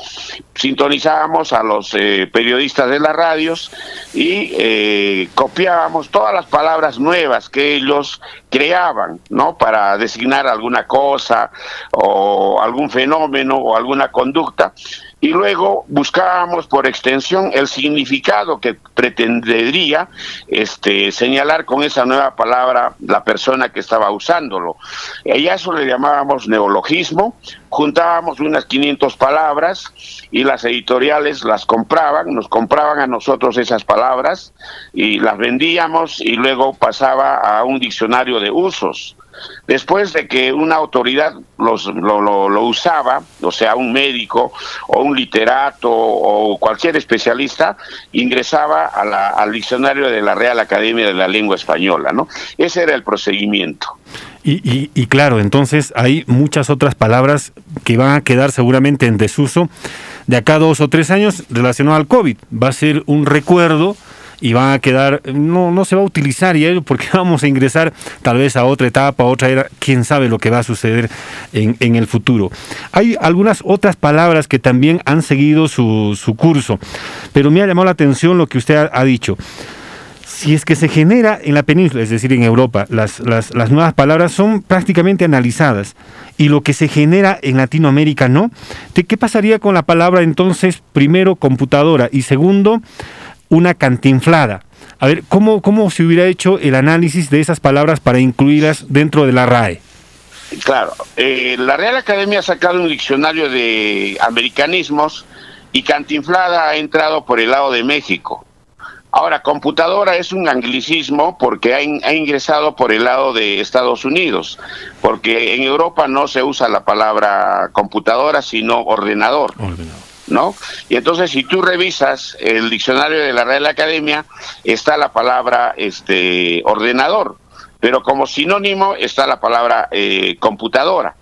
[SPEAKER 12] sintonizábamos a los eh, periodistas de las radios y eh, copiábamos todas las palabras nuevas que ellos creaban, ¿no? Para designar alguna cosa o algún fenómeno o alguna conducta y luego buscábamos por extensión el significado que pretendería este, señalar con esa nueva palabra la persona que estaba usándolo. Y a eso le llamábamos neologismo, juntábamos unas 500 palabras y las editoriales las compraban, nos compraban a nosotros esas palabras y las vendíamos y luego pasaba a un diccionario de usos. Después de que una autoridad los, lo, usaba, o sea, un médico o un literato o cualquier especialista, ingresaba al diccionario de la Real Academia de la Lengua Española, ¿no? Ese era el procedimiento.
[SPEAKER 6] Y, y claro, entonces hay muchas otras palabras que van a quedar seguramente en desuso de acá dos o tres años relacionado al COVID. Va a ser un recuerdo y van a quedar, no, no se va a utilizar y porque <laughs> vamos a ingresar tal vez a otra etapa, a otra era, quién sabe lo que va a suceder en, en el futuro. Hay algunas otras palabras que también han seguido su, su curso, pero me ha llamado la atención lo que usted ha, dicho si es que se genera en la península, es decir, en Europa, las, las, las, nuevas palabras son prácticamente analizadas y lo que se genera en Latinoamérica no, ¿qué pasaría con la palabra entonces, primero, computadora y segundo, una cantinflada. A ver, ¿cómo, ¿cómo se hubiera hecho el análisis de esas palabras para incluirlas dentro de la RAE?
[SPEAKER 12] Claro, eh, la Real Academia ha sacado un diccionario de americanismos y cantinflada ha entrado por el lado de México. Ahora, computadora es un anglicismo porque ha, ha, ingresado por el lado de Estados Unidos, porque en Europa no se usa la palabra computadora, sino ordenador. ordenador. ¿No? Y entonces si tú revisas el diccionario de la Real Academia, está la palabra este ordenador, pero como sinónimo está la palabra eh, computadora.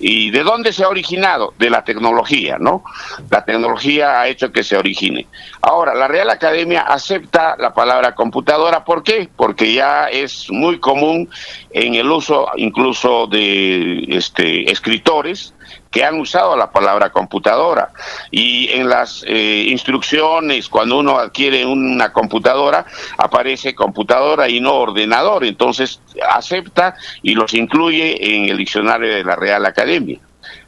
[SPEAKER 12] ¿Y de dónde se ha originado? De la tecnología, ¿no? La tecnología ha hecho que se origine. Ahora, la Real Academia acepta la palabra computadora, ¿por qué? Porque ya es muy común en el uso incluso de este, escritores que han usado la palabra computadora. Y en las eh, instrucciones, cuando uno adquiere una computadora, aparece computadora y no ordenador. Entonces acepta y los incluye en el diccionario de la Real Academia.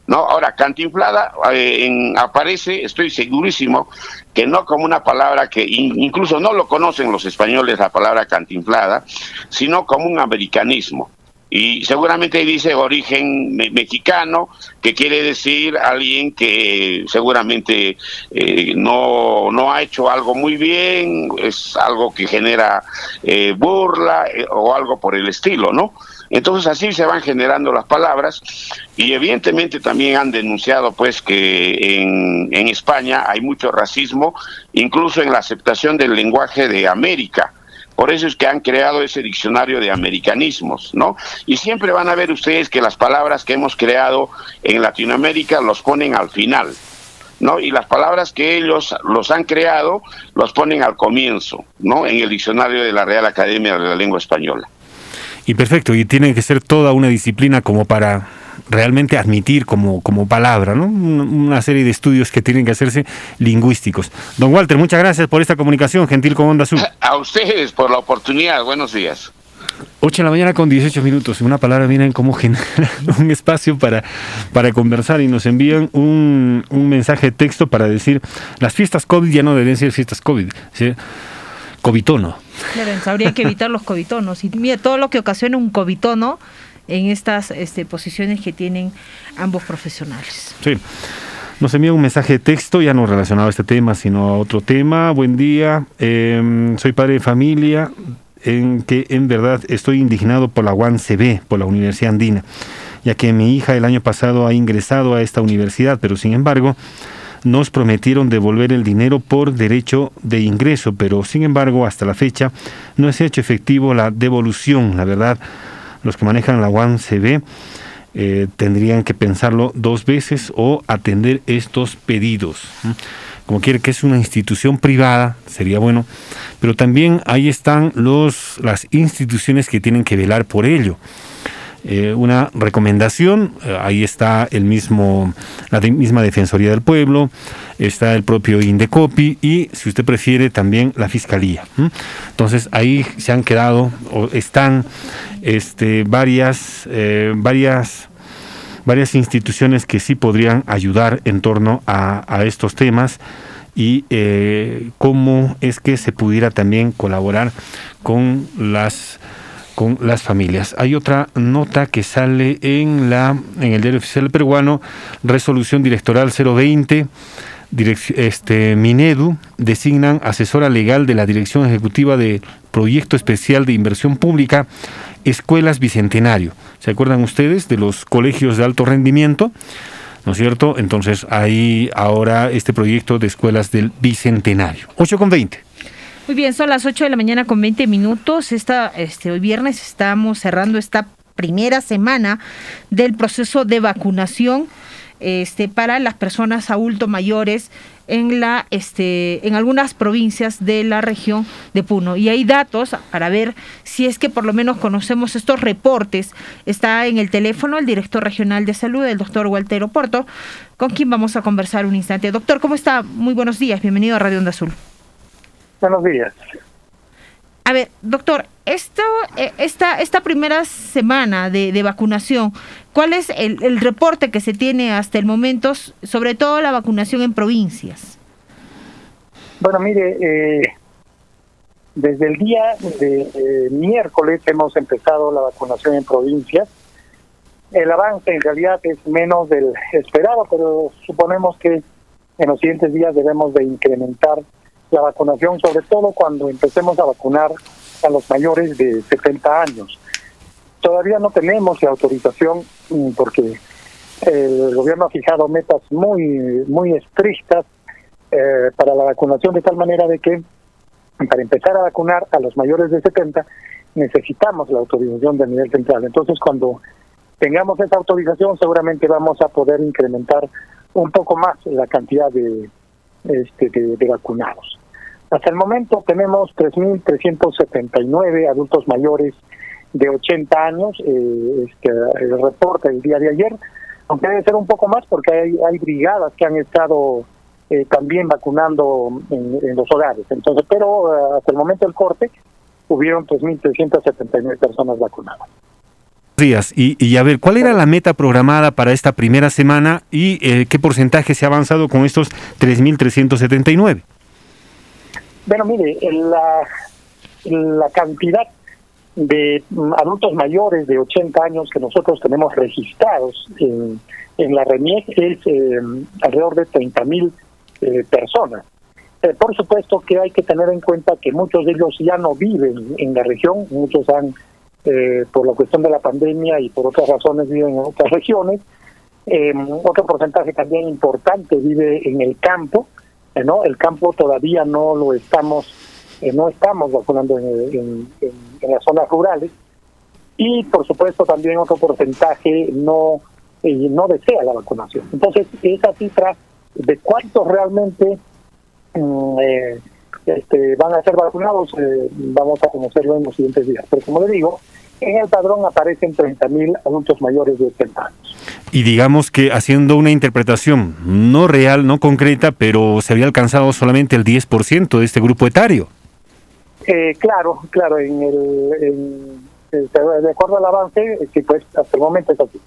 [SPEAKER 12] ¿no? Ahora, cantinflada eh, aparece, estoy segurísimo, que no como una palabra que incluso no lo conocen los españoles, la palabra cantinflada, sino como un americanismo y seguramente dice origen mexicano, que quiere decir alguien que seguramente eh, no, no ha hecho algo muy bien, es algo que genera eh, burla eh, o algo por el estilo, ¿no? Entonces así se van generando las palabras y evidentemente también han denunciado pues que en, en España hay mucho racismo, incluso en la aceptación del lenguaje de América Por eso es que han creado ese diccionario de americanismos, ¿no? Y siempre van a ver ustedes que las palabras que hemos creado en Latinoamérica los ponen al final. ¿no? Y las palabras que ellos los han creado los ponen al comienzo, ¿no? En el diccionario de la Real Academia de la Lengua Española.
[SPEAKER 6] Y perfecto, y tiene que ser toda una disciplina como para realmente admitir como, como palabra, ¿no? Una serie de estudios que tienen que hacerse lingüísticos. Don Walter, muchas gracias por esta comunicación, gentil con Onda Azul.
[SPEAKER 12] A ustedes por la oportunidad, buenos días.
[SPEAKER 6] 8 de la mañana con 18 minutos. Una palabra, miren cómo genera <laughs> un espacio para, para conversar y nos envían un, un mensaje de texto para decir, las fiestas COVID ya no deben ser fiestas COVID, ¿sí? covitono.
[SPEAKER 7] Claro, habría que evitar los covitonos. Y mira, todo lo que ocasiona un covitono en estas este, posiciones que tienen ambos profesionales.
[SPEAKER 6] Sí. Nos envía un mensaje de texto, ya no relacionado a este tema, sino a otro tema. Buen día, eh, soy padre de familia, en que en verdad estoy indignado por la UAN-CB, por la Universidad Andina, ya que mi hija el año pasado ha ingresado a esta universidad, pero sin embargo nos prometieron devolver el dinero por derecho de ingreso, pero sin embargo hasta la fecha no se ha hecho efectivo la devolución, la verdad los que manejan la UAN-CB eh, tendrían que pensarlo dos veces o atender estos pedidos. Como quiere que es una institución privada, sería bueno, pero también ahí están los, las instituciones que tienen que velar por ello. Eh, una recomendación, eh, ahí está el mismo, la misma Defensoría del Pueblo, está el propio Indecopi y, si usted prefiere, también la Fiscalía. Entonces ahí se han quedado o están este, varias, eh, varias, varias instituciones que sí podrían ayudar en torno a, a estos temas y cómo es que se pudiera también colaborar con las con las familias. Hay otra nota que sale en la en el diario oficial peruano, resolución directoral 020 este, Minedu designan asesora legal de la Dirección Ejecutiva de Proyecto Especial de Inversión Pública, Escuelas Bicentenario. ¿Se acuerdan ustedes de los colegios de alto rendimiento? ¿No es cierto? Entonces, ahí ahora este proyecto de escuelas del Bicentenario. 8 con 20.
[SPEAKER 7] Muy bien, son las 8 de la mañana con 20 minutos. Esta, este, hoy viernes estamos cerrando esta primera semana del proceso de vacunación este, para las personas adultos mayores en la este en algunas provincias de la región de Puno. Y hay datos para ver si es que por lo menos conocemos estos reportes. Está en el teléfono el director regional de salud el doctor Walter Oporto con quien vamos a conversar un instante. Doctor cómo está muy buenos días bienvenido a Radio Onda Azul
[SPEAKER 13] Buenos días.
[SPEAKER 7] A ver, doctor, esto, eh, esta, esta primera semana de, de vacunación, ¿cuál es el, el, reporte que se tiene hasta el momento, sobre todo la vacunación en provincias?
[SPEAKER 13] Bueno, mire, eh, desde el día de eh, miércoles hemos empezado la vacunación en provincias. El avance en realidad es menos del esperado, pero suponemos que en los siguientes días debemos de incrementar la vacunación, sobre todo cuando empecemos a vacunar a los mayores de 70 años. Todavía no tenemos la autorización mm, porque el gobierno ha fijado metas muy muy estrictas eh, para la vacunación de tal manera de que para empezar a vacunar a los mayores de 70 necesitamos la autorización del nivel central. Entonces cuando tengamos esa autorización seguramente vamos a poder incrementar un poco más la cantidad de, este, de, de vacunados. Hasta el momento tenemos 3.379 adultos mayores de 80 años, eh, este, el reporte del día de ayer, aunque debe ser un poco más porque hay, brigadas que han estado eh, también vacunando en, en, los hogares. Entonces, pero uh, hasta el momento del corte hubieron 3.379 personas vacunadas.
[SPEAKER 6] Días. Y, y, a ver, ¿cuál era la meta programada para esta primera semana y eh, qué porcentaje se ha avanzado con estos 3.379?
[SPEAKER 13] Bueno, mire, la, la cantidad de adultos mayores de 80 años que nosotros tenemos registrados en, en la RENIEC es eh, alrededor de 30 mil eh, personas. Eh, por supuesto que hay que tener en cuenta que muchos de ellos ya no viven en la región, muchos han, por la cuestión de la pandemia y por otras razones, viven en otras regiones. otro porcentaje también importante vive en el campo, ¿no? El campo todavía no lo estamos eh, no estamos vacunando en, las zonas rurales y por supuesto también otro porcentaje no eh, no desea la vacunación. Entonces esa cifra de cuántos realmente mm, eh, este, van a ser vacunados eh, vamos a conocerlo en los siguientes días. Pero como le digo, en el padrón aparecen 30.000 adultos mayores de 80 años.
[SPEAKER 6] Y digamos que haciendo una interpretación no real, no concreta, pero se había alcanzado solamente el 10% de este grupo etario.
[SPEAKER 13] Eh, claro, claro, en el, de acuerdo al avance, sí, pues hasta el momento es así.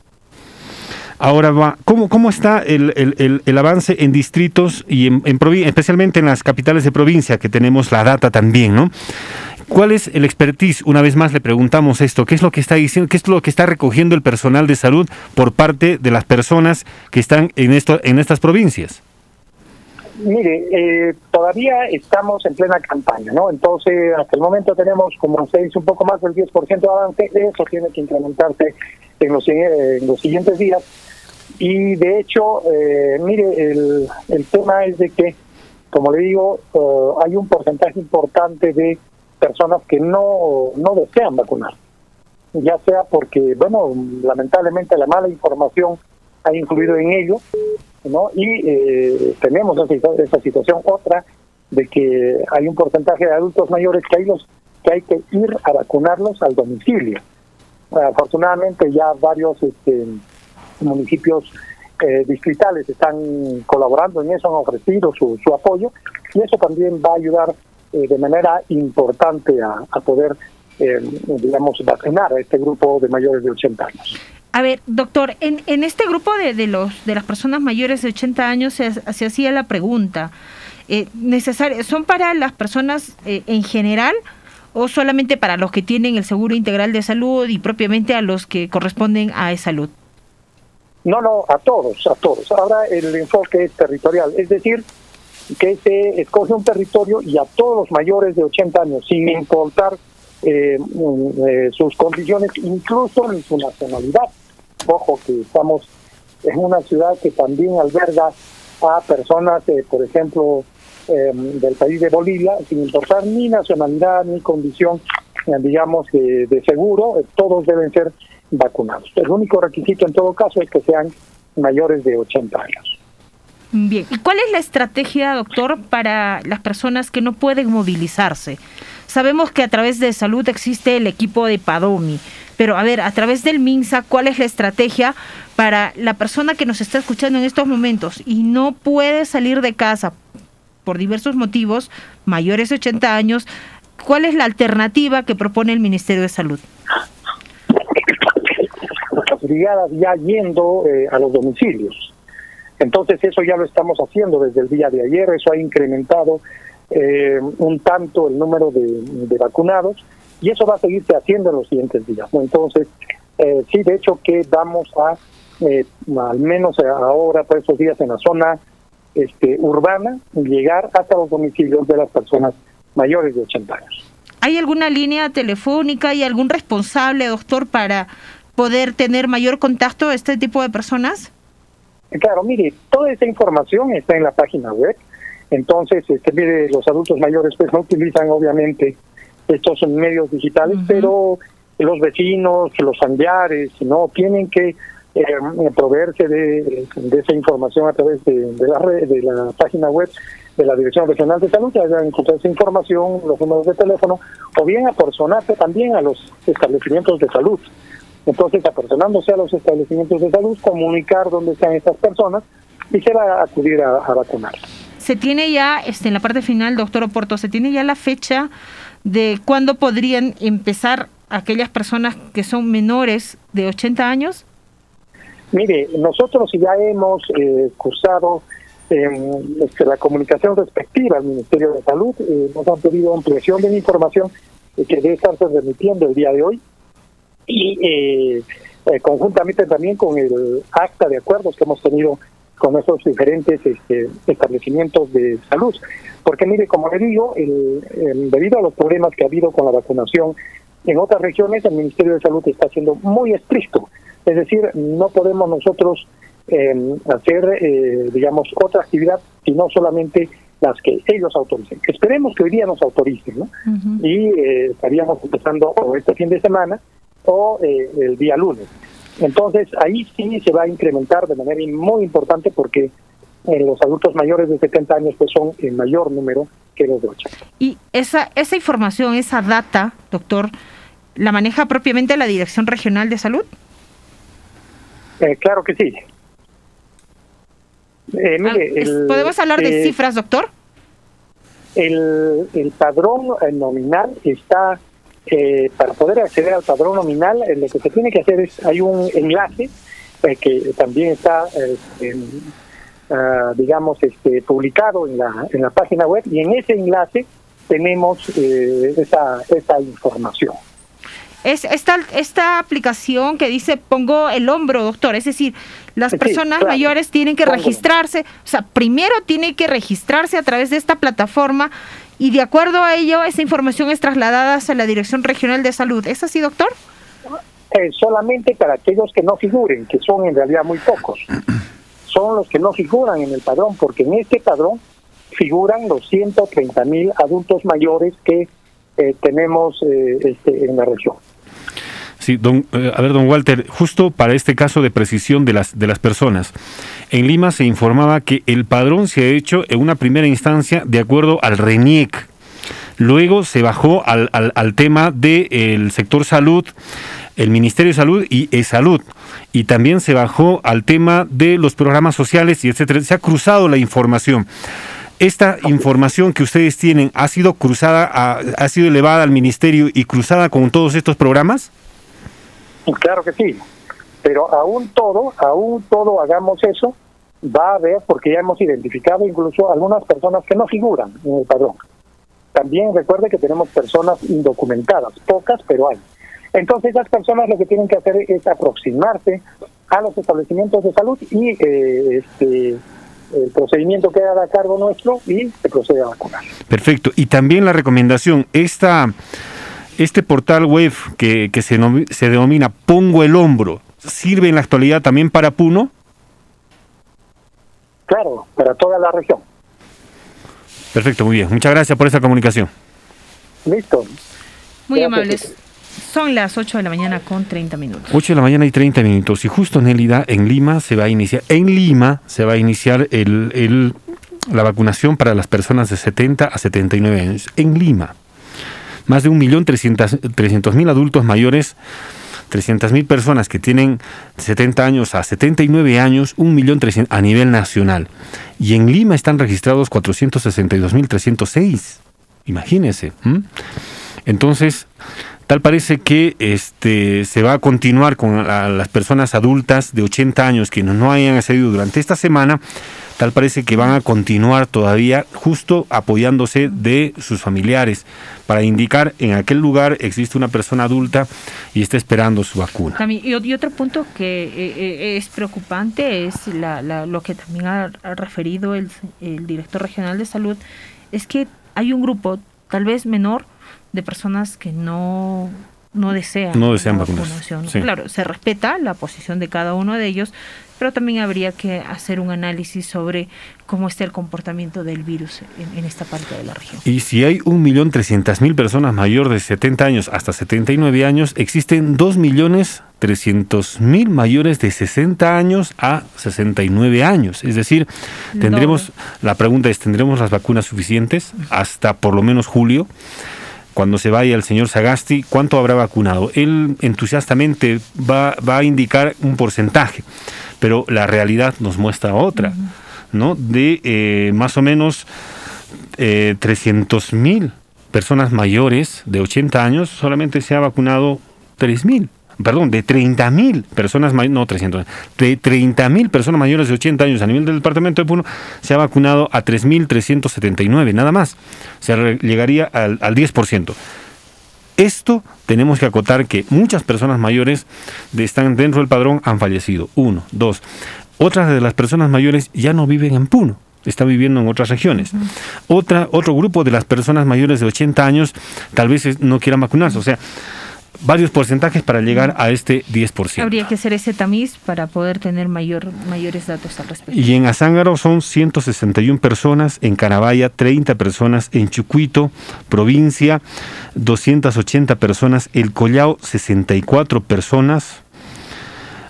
[SPEAKER 6] Ahora va, ¿cómo, cómo está el, el, el, avance en distritos y en, en especialmente en las capitales de provincia, que tenemos la data también, ¿no? ¿Cuál es el expertise? Una vez más le preguntamos esto, ¿qué es lo que está diciendo, qué es lo que está recogiendo el personal de salud por parte de las personas que están en esto, en estas provincias?
[SPEAKER 13] Mire, eh, todavía estamos en plena campaña, ¿no? Entonces, hasta el momento tenemos, como se dice, un poco más del 10% de avance, eso tiene que incrementarse en los, en los siguientes días. Y de hecho, eh, mire, el, tema es de que, como le digo, uh, hay un porcentaje importante de personas que no, no desean vacunar, ya sea porque, bueno, lamentablemente la mala información ha influido en ello. Y eh, tenemos esa, esa, situación otra de que hay un porcentaje de adultos mayores que hay, los, que, hay que ir a vacunarlos al domicilio. Afortunadamente ya varios este, municipios eh, distritales están colaborando en eso, han ofrecido su, su apoyo y eso también va a ayudar eh, de manera importante a, poder, eh, digamos, vacunar a este grupo de mayores de 80 años.
[SPEAKER 7] A ver, doctor, en, en este grupo de, de, los, de las personas mayores de 80 años se, se hacía la pregunta, eh, ¿son para las personas eh, en general o solamente para los que tienen el seguro integral de salud y propiamente a los que corresponden a salud?
[SPEAKER 13] No, no, a todos, a todos. Ahora el enfoque es territorial, es decir, que se escoge un territorio y a todos los mayores de 80 años, sin importar eh, mm, eh, sus condiciones, incluso en su nacionalidad. Ojo que estamos en una ciudad que también alberga a personas, eh, por ejemplo, del país de Bolivia, sin importar ni nacionalidad ni condición, digamos, de seguro, todos deben ser vacunados. El único requisito en todo caso es que sean mayores de 80 años.
[SPEAKER 7] Bien, ¿y cuál es la estrategia, doctor, para las personas que no pueden movilizarse? Sabemos que a través de salud existe el equipo de Padomi, pero a ver, a través del MINSA, ¿cuál es la estrategia para la persona que nos está escuchando en estos momentos y no puede salir de casa por diversos motivos, mayores de 80 años? ¿Cuál es la alternativa que propone el Ministerio de Salud?
[SPEAKER 13] Las brigadas ya yendo eh, a los domicilios entonces eso ya lo estamos haciendo desde el día de ayer, eso ha incrementado eh, un tanto el número de, vacunados y eso va a seguirse haciendo en los siguientes días. Entonces, eh, sí, de hecho que vamos a, eh, al menos ahora por esos días en la zona este, urbana, llegar hasta los domicilios de las personas mayores de 80 años.
[SPEAKER 7] ¿Hay alguna línea telefónica y algún responsable, doctor, para poder tener mayor contacto a este tipo de personas?
[SPEAKER 13] Claro, mire, toda esa información está en la página web. Entonces, este, mire, los adultos mayores pues no utilizan obviamente estos medios digitales, pero los vecinos, los familiares, no tienen que eh, proveerse de, esa información a través de, la de la página web de la Dirección Regional de Salud, que hayan encontrar esa información, los números de teléfono, o bien apersonarse también a los establecimientos de salud. Entonces, apersonándose a los establecimientos de salud, comunicar dónde están estas personas y se va a acudir a, vacunar.
[SPEAKER 7] Se tiene ya, este, en la parte final, doctor Oporto, se tiene ya la fecha de cuándo podrían empezar aquellas personas que son menores de 80 años?
[SPEAKER 13] Mire, nosotros ya hemos eh, cursado este, la comunicación respectiva al Ministerio de Salud, eh, nos han pedido ampliación de la información que debe estarse remitiendo el día de hoy y eh, eh, conjuntamente también con el acta de acuerdos que hemos tenido con esos diferentes este, establecimientos de salud. Porque mire, como le digo, el, debido a los problemas que ha habido con la vacunación en otras regiones, el Ministerio de Salud está siendo muy estricto. Es decir, no podemos nosotros eh, hacer, eh, digamos, otra actividad, sino solamente las que ellos autoricen. Esperemos que hoy día nos autoricen, ¿no? Y eh, estaríamos empezando o este fin de semana o eh, el día lunes. Entonces ahí sí se va a incrementar de manera muy importante porque eh, los adultos mayores de 70 años pues son el mayor número que los de 80.
[SPEAKER 7] Y esa, esa información, esa data, doctor, ¿la maneja propiamente la Dirección Regional de Salud?
[SPEAKER 13] Eh, claro que sí. Eh, mire,
[SPEAKER 7] Ah,
[SPEAKER 13] el,
[SPEAKER 7] ¿Podemos hablar de
[SPEAKER 13] eh,
[SPEAKER 7] cifras, doctor?
[SPEAKER 13] El, el padrón nominal está, eh, para poder acceder al padrón nominal, eh, lo que se tiene que hacer es, hay un enlace eh, que también está, eh, en, ah, digamos, este, publicado en la, en la página web y en ese enlace tenemos esa, esa información.
[SPEAKER 7] Es esta, esta aplicación que dice pongo el hombro, doctor. Es decir, las
[SPEAKER 13] Sí,
[SPEAKER 7] personas
[SPEAKER 13] claro.
[SPEAKER 7] mayores tienen que
[SPEAKER 13] Póngalo.
[SPEAKER 7] registrarse. O sea, primero tiene que registrarse a través de esta plataforma y de acuerdo a ello, esa información es trasladada hacia la Dirección Regional de Salud. ¿Es así, doctor?
[SPEAKER 13] Eh, solamente para aquellos que no figuren, que son en realidad muy pocos. <clears throat> Son los que no figuran en el padrón, porque en este padrón figuran los 130 mil adultos mayores que eh, tenemos eh, este, en la región.
[SPEAKER 6] Sí, don, eh, a ver, don Walter, justo para este caso de precisión de las, de las personas, en Lima se informaba que el padrón se ha hecho en una primera instancia de acuerdo al RENIEC. Luego se bajó al, al, al tema del sector salud, el Ministerio de Salud y E-Salud. Y también se bajó al tema de los programas sociales y etcétera. Se ha cruzado la información. ¿Esta información que ustedes tienen ha sido cruzada, ha sido elevada al ministerio y cruzada con todos estos programas?
[SPEAKER 13] Claro que sí, pero aún todo, aún todo hagamos eso, va a haber, porque ya hemos identificado incluso algunas personas que no figuran en el padrón. También recuerde que tenemos personas indocumentadas, pocas, pero hay. Entonces esas personas lo que tienen que hacer es aproximarse a los establecimientos de salud y eh, este el procedimiento queda a cargo nuestro y se procede a vacunar.
[SPEAKER 6] Perfecto. Y también la recomendación, esta, este portal web que, que se, nomi- se denomina Pongo el Hombro, ¿sirve en la actualidad también para Puno?
[SPEAKER 13] Claro, para toda la región.
[SPEAKER 6] Perfecto, muy bien. Muchas gracias por esa comunicación.
[SPEAKER 13] Listo.
[SPEAKER 7] Muy
[SPEAKER 13] Gracias,
[SPEAKER 7] amables. Son las 8 de la mañana con 30 minutos.
[SPEAKER 6] 8 de la mañana y 30 minutos. Y justo Nélida, en Lima se va a iniciar, en Lima se va a iniciar el, el- la vacunación para las personas de 70 a 79 años. En Lima. Más de 1.300.000 adultos mayores, 300.000 personas que tienen 70 años a 79 años, 1.300.000 a nivel nacional. Y en Lima están registrados 462.306. Imagínense. Entonces, tal parece que este se va a continuar con la- las personas adultas de 80 años que no hayan accedido durante esta semana. Tal parece que van a continuar todavía justo apoyándose de sus familiares para indicar en aquel lugar existe una persona adulta y está esperando su vacuna.
[SPEAKER 7] También, y, otro punto que eh, eh, es preocupante es la, la- lo que también ha, referido el, el director regional de salud, es que hay un grupo, tal vez menor, de personas que no, no desean,
[SPEAKER 6] No desean
[SPEAKER 7] vacunación.
[SPEAKER 6] sí.
[SPEAKER 7] Claro, se respeta la posición de cada uno de ellos, pero también habría que hacer un análisis sobre cómo está el comportamiento del virus en, en esta parte de la región.
[SPEAKER 6] Y si hay 1.300.000 personas mayor de 70 años hasta 79 años, existen 2.300.000 mayores de 60 años a 69 años. Es decir, tendremos, la pregunta es, ¿tendremos las vacunas suficientes hasta por lo menos julio? Cuando se vaya el señor Sagasti, ¿cuánto habrá vacunado? Él entusiastamente va, va a indicar un porcentaje, pero la realidad nos muestra otra, ¿no? De eh, más o menos eh, 300 mil personas mayores de 80 años, solamente se ha vacunado 3 mil. Perdón, de 30 mil personas mayores, no 300, de 30 mil personas mayores de 80 años a nivel del departamento de Puno, se ha vacunado a 3.379, nada más. Re- llegaría al, al 10%. Esto tenemos que acotar que muchas personas mayores de, están dentro del padrón han fallecido. Uno, dos. Otras de las personas mayores ya no viven en Puno, están viviendo en otras regiones. Otra, otro grupo de las personas mayores de 80 años tal vez no quieran vacunarse. O sea, varios porcentajes para llegar a este 10%.
[SPEAKER 7] Habría que hacer ese tamiz para poder tener mayor, mayores datos al respecto.
[SPEAKER 6] Y en Azángaro son 161 personas, en Carabaya 30 personas, en Chucuito, provincia, 280 personas, el Collao 64 personas.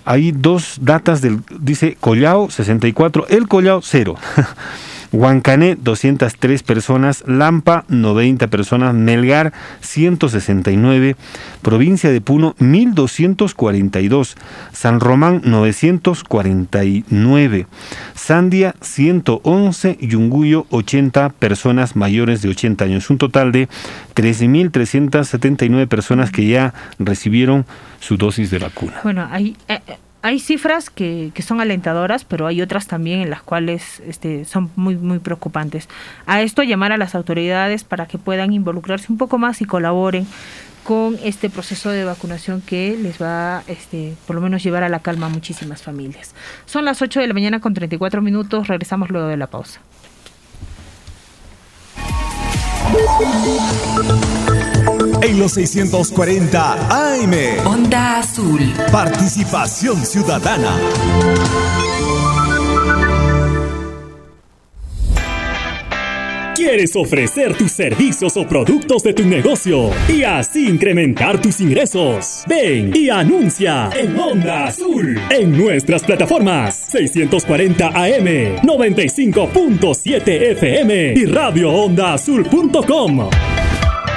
[SPEAKER 6] Hay dos datas del, dice Collao 64, el Collao 0. <laughs> Huancané 203 personas, Lampa 90 personas, Melgar 169, provincia de Puno 1242, San Román 949, Sandia 111, Yunguyo 80 personas mayores de 80 años, un total de 13.379 personas que ya recibieron su dosis de vacuna.
[SPEAKER 7] Bueno, hay... Eh, eh, hay cifras que, que, son alentadoras, pero hay otras también en las cuales este, son muy, muy preocupantes. A esto llamar a las autoridades para que puedan involucrarse un poco más y colaboren con este proceso de vacunación que les va, este, por lo menos, llevar a la calma a muchísimas familias. Son las 8 de la mañana con 34 minutos, regresamos luego de la pausa.
[SPEAKER 11] En los 640 AM.
[SPEAKER 1] Onda Azul.
[SPEAKER 11] Participación ciudadana. ¿Quieres ofrecer tus servicios o productos de tu negocio y así incrementar tus ingresos? Ven y anuncia en Onda Azul en nuestras plataformas 640 AM, 95.7 FM y radioondaazul.com.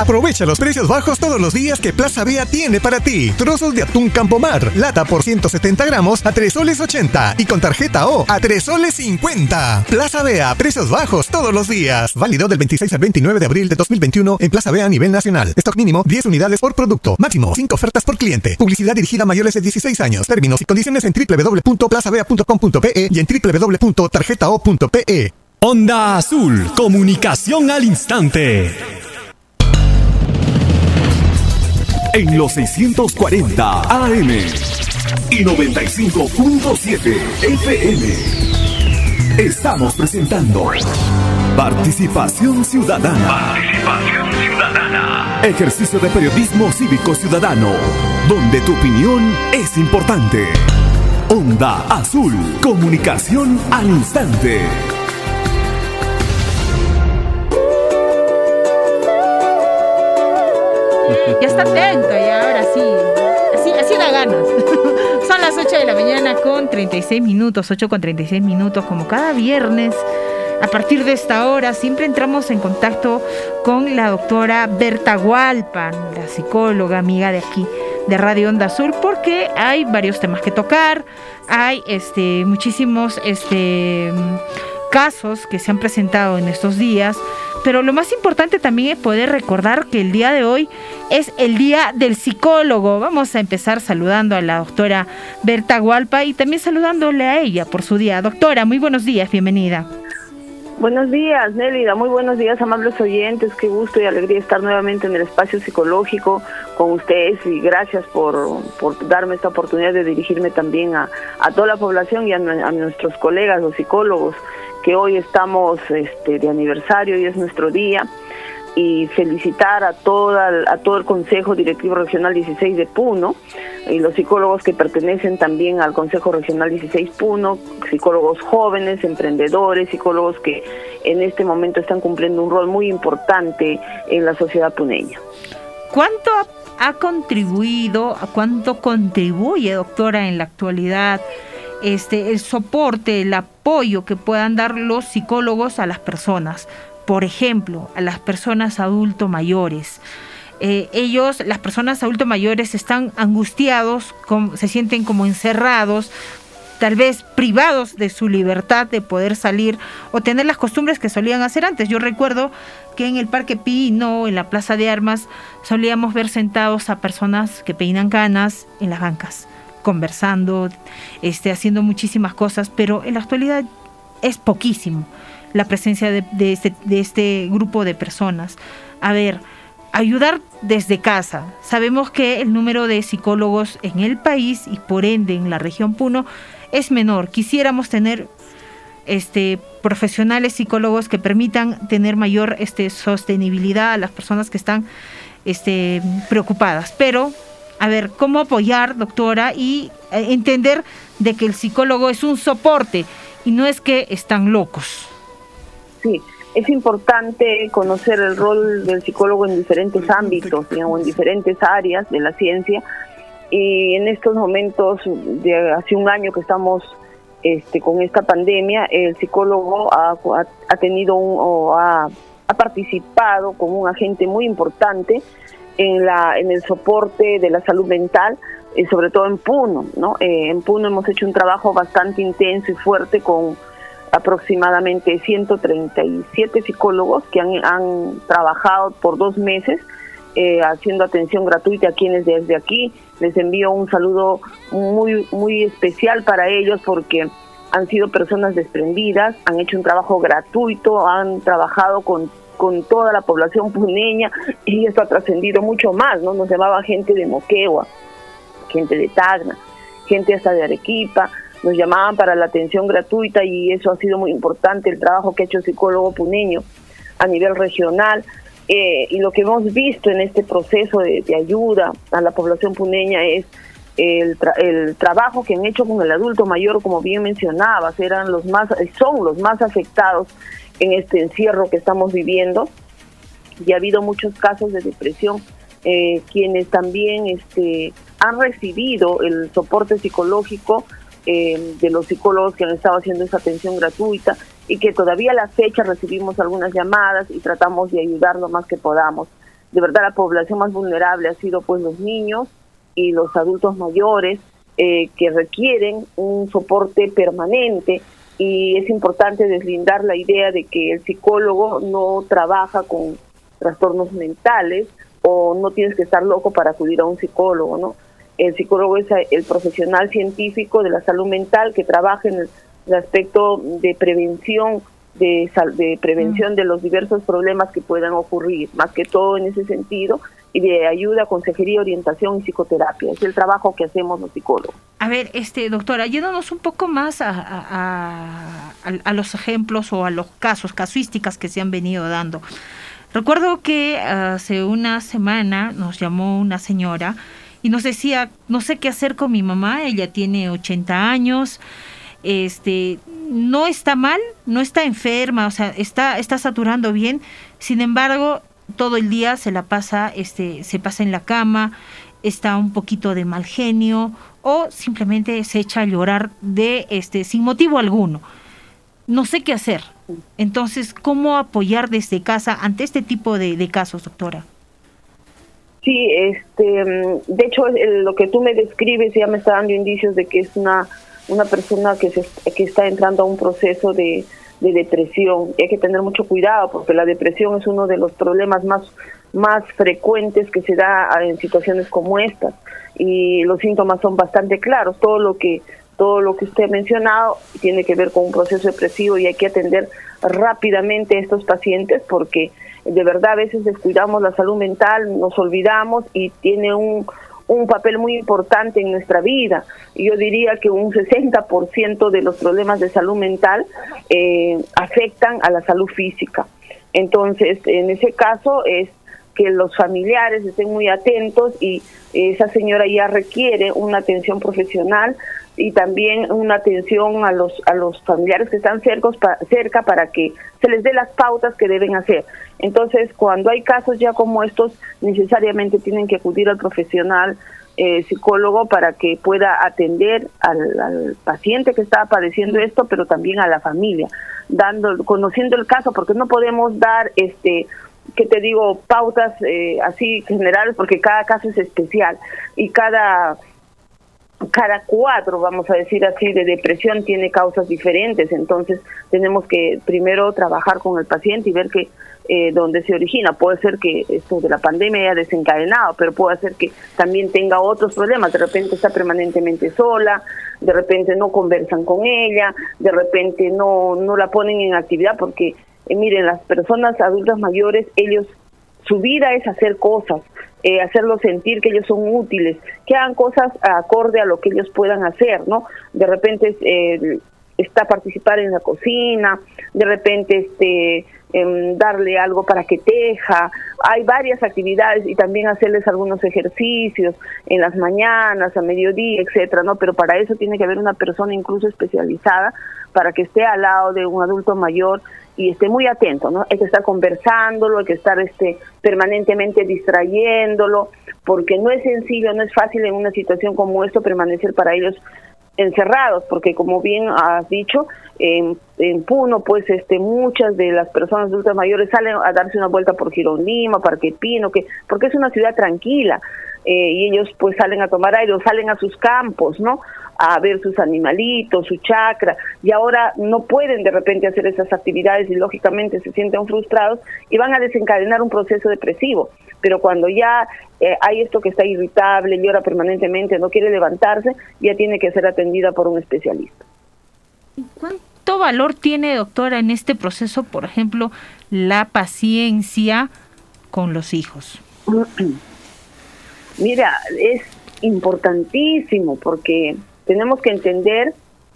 [SPEAKER 5] Aprovecha los precios bajos todos los días que Plaza Bea tiene para ti. Trozos de atún Campomar, lata por 170 gramos a 3 soles 80 y con tarjeta O a 3 soles 50. Plaza Bea, precios bajos todos los días. Válido del 26 al 29 de abril de 2021 en Plaza Bea a nivel nacional. Stock mínimo 10 unidades por producto. Máximo 5 ofertas por cliente. Publicidad dirigida a mayores de 16 años. Términos y condiciones en www.plazabea.com.pe y en www.tarjetao.pe.
[SPEAKER 11] Onda Azul, comunicación al instante en los 640 AM y 95.7 FM. Estamos presentando Participación Ciudadana. Participación Ciudadana. Ejercicio de periodismo cívico ciudadano, donde tu opinión es importante. Onda Azul, comunicación al instante.
[SPEAKER 7] Ya está atento, y ahora sí. Así, da ganas. <laughs> Son las 8 de la mañana con 36 minutos, 8 con 36 minutos, como cada viernes. A partir de esta hora siempre entramos en contacto con la doctora Berta Gualpan, la psicóloga amiga de aquí de Radio Onda Azul, porque hay varios temas que tocar, hay este muchísimos este casos que se han presentado en estos días, pero lo más importante también es poder recordar que el día de hoy es el día del psicólogo. Vamos a empezar saludando a la doctora Berta Gualpa y también saludándole a ella por su día. Doctora, muy buenos días, bienvenida.
[SPEAKER 14] Buenos días, Nélida. Muy buenos días, amables oyentes. Qué gusto y alegría estar nuevamente en el espacio psicológico con ustedes y gracias por, por darme esta oportunidad de dirigirme también a, a toda la población y a, a nuestros colegas, los psicólogos que hoy estamos este, de aniversario y es nuestro día y felicitar a toda a todo el Consejo Directivo Regional 16 de Puno y los psicólogos que pertenecen también al Consejo Regional 16 Puno, psicólogos jóvenes, emprendedores, psicólogos que en este momento están cumpliendo un rol muy importante en la sociedad puneña.
[SPEAKER 7] ¿Cuánto ha contribuido, cuánto contribuye, doctora, en la actualidad este, el soporte, el apoyo que puedan dar los psicólogos a las personas. Por ejemplo, a las personas adultos mayores. Eh, ellos, las personas adultos mayores, están angustiados, se sienten como encerrados, tal vez privados de su libertad de poder salir o tener las costumbres que solían hacer antes. Yo recuerdo que en el Parque Pino, en la Plaza de Armas, solíamos ver sentados a personas que peinan canas en las bancas conversando, este, haciendo muchísimas cosas, pero en la actualidad es poquísimo. la presencia de, este, de este grupo de personas. A ver, ayudar desde casa. Sabemos que el número de psicólogos en el país y por ende en la región Puno es menor. Quisiéramos tener este profesionales psicólogos que permitan tener mayor este sostenibilidad a las personas que están este preocupadas, pero a ver, cómo apoyar, doctora, y eh, entender de que el psicólogo es un soporte y no es que están locos.
[SPEAKER 14] Sí, es importante conocer el rol del psicólogo en diferentes ámbitos, digamos, en diferentes áreas de la ciencia. Y en estos momentos, de hace un año que estamos este, con esta pandemia, el psicólogo ha, tenido o ha, participado como un agente muy importante en, la, en el soporte de la salud mental, eh, sobre todo en Puno. ¿no? Eh, en Puno hemos hecho un trabajo bastante intenso y fuerte con aproximadamente 137 psicólogos que han, han trabajado por dos meses eh, haciendo atención gratuita a quienes desde aquí les envío un saludo muy muy especial para ellos porque han sido personas desprendidas, han hecho un trabajo gratuito, han trabajado con, con toda la población puneña y esto ha trascendido mucho más, ¿no? Nos llamaba gente de Moquegua, gente de Tacna, gente hasta de Arequipa, nos llamaban para la atención gratuita y eso ha sido muy importante, el trabajo que ha hecho el psicólogo puneño a nivel regional. Eh, y lo que hemos visto en este proceso de, ayuda a la población puneña es el, el, trabajo que han hecho con el adulto mayor, como bien mencionabas, eran los más, son los más afectados en este encierro que estamos viviendo. Y ha habido muchos casos de depresión, eh, quienes también este, han recibido el soporte psicológico eh, de los psicólogos que han estado haciendo esa atención gratuita y que todavía a la fecha recibimos algunas llamadas y tratamos de ayudar lo más que podamos. De verdad la población más vulnerable ha sido pues los niños y los adultos mayores eh, que requieren un soporte permanente y es importante deslindar la idea de que el psicólogo no trabaja con trastornos mentales o no tienes que estar loco para acudir a un psicólogo, ¿no? el psicólogo es el profesional científico de la salud mental que trabaja en el, aspecto de prevención de, de prevención mm. de los diversos problemas que puedan ocurrir, más que todo en ese sentido, de ayuda, consejería, orientación y psicoterapia. Es el trabajo que hacemos los psicólogos.
[SPEAKER 7] A ver, este doctor, ayúdanos un poco más a, a, a, los ejemplos o a los casos, casuísticas que se han venido dando. Recuerdo que hace una semana nos llamó una señora y nos decía, no sé qué hacer con mi mamá, ella tiene 80 años, este, no está mal, no está enferma, o sea, está, está saturando bien, sin embargo, todo el día se la pasa, este, se pasa en la cama, está un poquito de mal genio o simplemente se echa a llorar de este sin motivo alguno. No sé qué hacer. Entonces, ¿cómo apoyar desde casa ante este tipo de casos, doctora?
[SPEAKER 14] Sí, este, de hecho lo que tú me describes ya me está dando indicios de que es una una persona que se, que está entrando a un proceso de, de depresión. hay que tener mucho cuidado porque la depresión es uno de los problemas más más frecuentes que se da en situaciones como estas y los síntomas son bastante claros. Todo lo que todo lo que usted ha mencionado tiene que ver con un proceso depresivo y hay que atender rápidamente a estos pacientes porque de verdad a veces descuidamos la salud mental, nos olvidamos y tiene un, un papel muy importante en nuestra vida. Yo diría que un 60% de los problemas de salud mental eh, afectan a la salud física. Entonces, en ese caso es que los familiares estén muy atentos y esa señora ya requiere una atención profesional y también una atención a los a los familiares que están cerca, cerca para que se les dé las pautas que deben hacer. Entonces, cuando hay casos ya como estos, necesariamente tienen que acudir al profesional eh, psicólogo para que pueda atender al, al, paciente que está padeciendo esto, pero también a la familia, dando conociendo el caso, porque no podemos dar este que te digo pautas eh, así generales porque cada caso es especial y cada cada cuadro, vamos a decir así, de depresión tiene causas diferentes, entonces tenemos que primero trabajar con el paciente y ver que eh, dónde se origina. Puede ser que esto de la pandemia haya desencadenado, pero puede ser que también tenga otros problemas, de repente está permanentemente sola, de repente no conversan con ella, de repente no, no la ponen en actividad porque, eh, miren, las personas adultas mayores, ellos, su vida es hacer cosas, eh, hacerlos sentir que ellos son útiles, que hagan cosas acorde a lo que ellos puedan hacer, ¿no? De repente eh, está participar en la cocina, de repente este em, darle algo para que teja, hay varias actividades y también hacerles algunos ejercicios en las mañanas, a mediodía, etcétera, ¿no? Pero para eso tiene que haber una persona incluso especializada para que esté al lado de un adulto mayor y esté muy atento, ¿no? Hay que estar conversándolo, hay que estar este permanentemente distrayéndolo, porque no es sencillo, no es fácil en una situación como esto permanecer para ellos encerrados, porque como bien has dicho, en, en, Puno, pues este muchas de las personas adultas mayores salen a darse una vuelta por Girón Lima, Parque Pino, que, porque es una ciudad tranquila, eh, y ellos pues salen a tomar aire o salen a sus campos, ¿no? A ver sus animalitos, su chacra, y ahora no pueden de repente hacer esas actividades y lógicamente se sienten frustrados y van a desencadenar un proceso depresivo. Pero cuando ya eh, hay esto que está irritable, llora permanentemente, no quiere levantarse, ya tiene que ser atendida por un especialista.
[SPEAKER 7] ¿Cuánto valor tiene, doctora, en este proceso, por ejemplo, la paciencia con los hijos? <clears throat>
[SPEAKER 14] Mira, es importantísimo porque tenemos que entender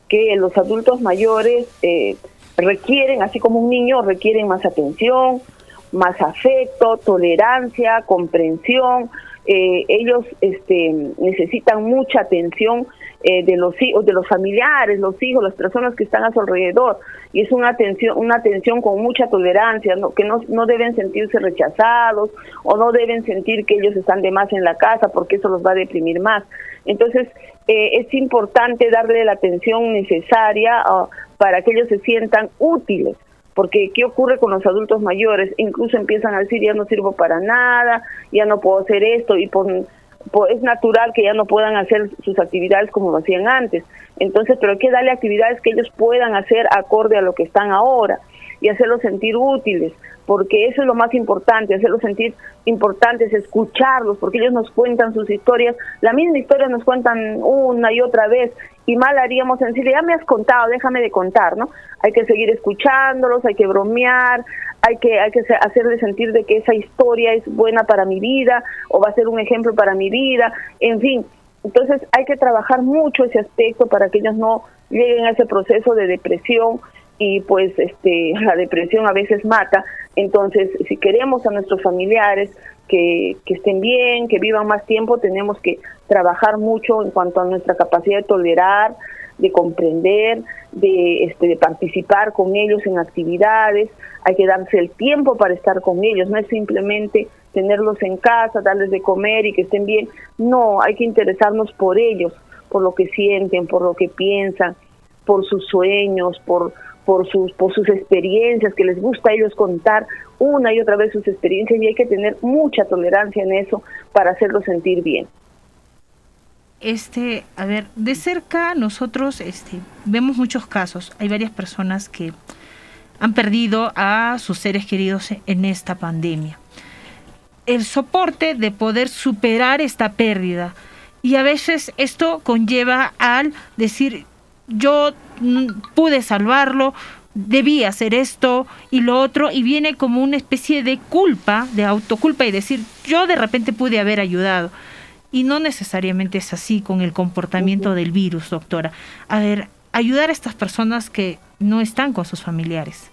[SPEAKER 14] que los adultos mayores eh, requieren, así como un niño, requieren más atención, más afecto, tolerancia, comprensión. Eh, ellos este, necesitan mucha atención eh, de los hijos, de los familiares, los hijos, las personas que están a su alrededor. Y es una atención, una atención con mucha tolerancia, que no, no deben sentirse rechazados o no deben sentir que ellos están de más en la casa porque eso los va a deprimir más. Entonces, eh, es importante darle la atención necesaria ah, para que ellos se sientan útiles porque ¿qué ocurre con los adultos mayores? Incluso empiezan a decir, ya no sirvo para nada, ya no puedo hacer esto, y por, es natural que ya no puedan hacer sus actividades como lo hacían antes. Entonces, pero hay que darle actividades que ellos puedan hacer acorde a lo que están ahora y hacerlos sentir útiles, porque eso es lo más importante, hacerlos sentir importantes, escucharlos, porque ellos nos cuentan sus historias, la misma historia nos cuentan una y otra vez, y mal haríamos en decirle, ya me has contado, déjame de contar, ¿no? Hay que seguir escuchándolos, hay que bromear, hay que, hay que hacerles sentir de que esa historia es buena para mi vida, o va a ser un ejemplo para mi vida, en fin. Entonces hay que trabajar mucho ese aspecto para que ellos no lleguen a ese proceso de depresión y pues este <laughs> la depresión a veces mata. Entonces, si queremos a nuestros familiares que, estén bien, que vivan más tiempo, tenemos que trabajar mucho en cuanto a nuestra capacidad de tolerar, de comprender, de, este, de participar con ellos en actividades, hay que darse el tiempo para estar con ellos, no es simplemente tenerlos en casa, darles de comer y que estén bien, no, hay que interesarnos por ellos, por lo que sienten, por lo que piensan, por sus sueños, por, por sus, por sus experiencias, que les gusta a ellos contar una y otra vez sus experiencias y hay que tener mucha tolerancia en eso para hacerlos sentir bien.
[SPEAKER 7] Este, a ver, de cerca nosotros este, vemos muchos casos. Hay varias personas que han perdido a sus seres queridos en esta pandemia. El soporte de poder superar esta pérdida. Y a veces esto conlleva al decir, yo pude salvarlo, debí hacer esto y lo otro, y viene como una especie de culpa, de autoculpa y decir, yo de repente pude haber ayudado. Y no necesariamente es así con el comportamiento del virus, doctora. A ver, ayudar a estas personas que no están con sus familiares.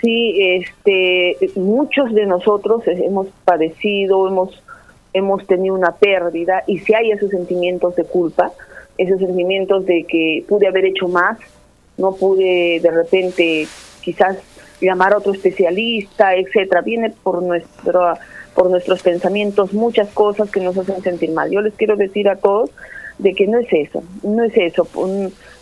[SPEAKER 14] Sí, este, muchos de nosotros hemos padecido, hemos, hemos tenido una pérdida y si hay esos sentimientos de culpa, esos sentimientos de que pude haber hecho más, no pude de repente quizás llamar a otro especialista, etcétera. Viene por nuestro por nuestros pensamientos muchas cosas que nos hacen sentir mal. Yo les quiero decir a todos de que no es eso, no es eso,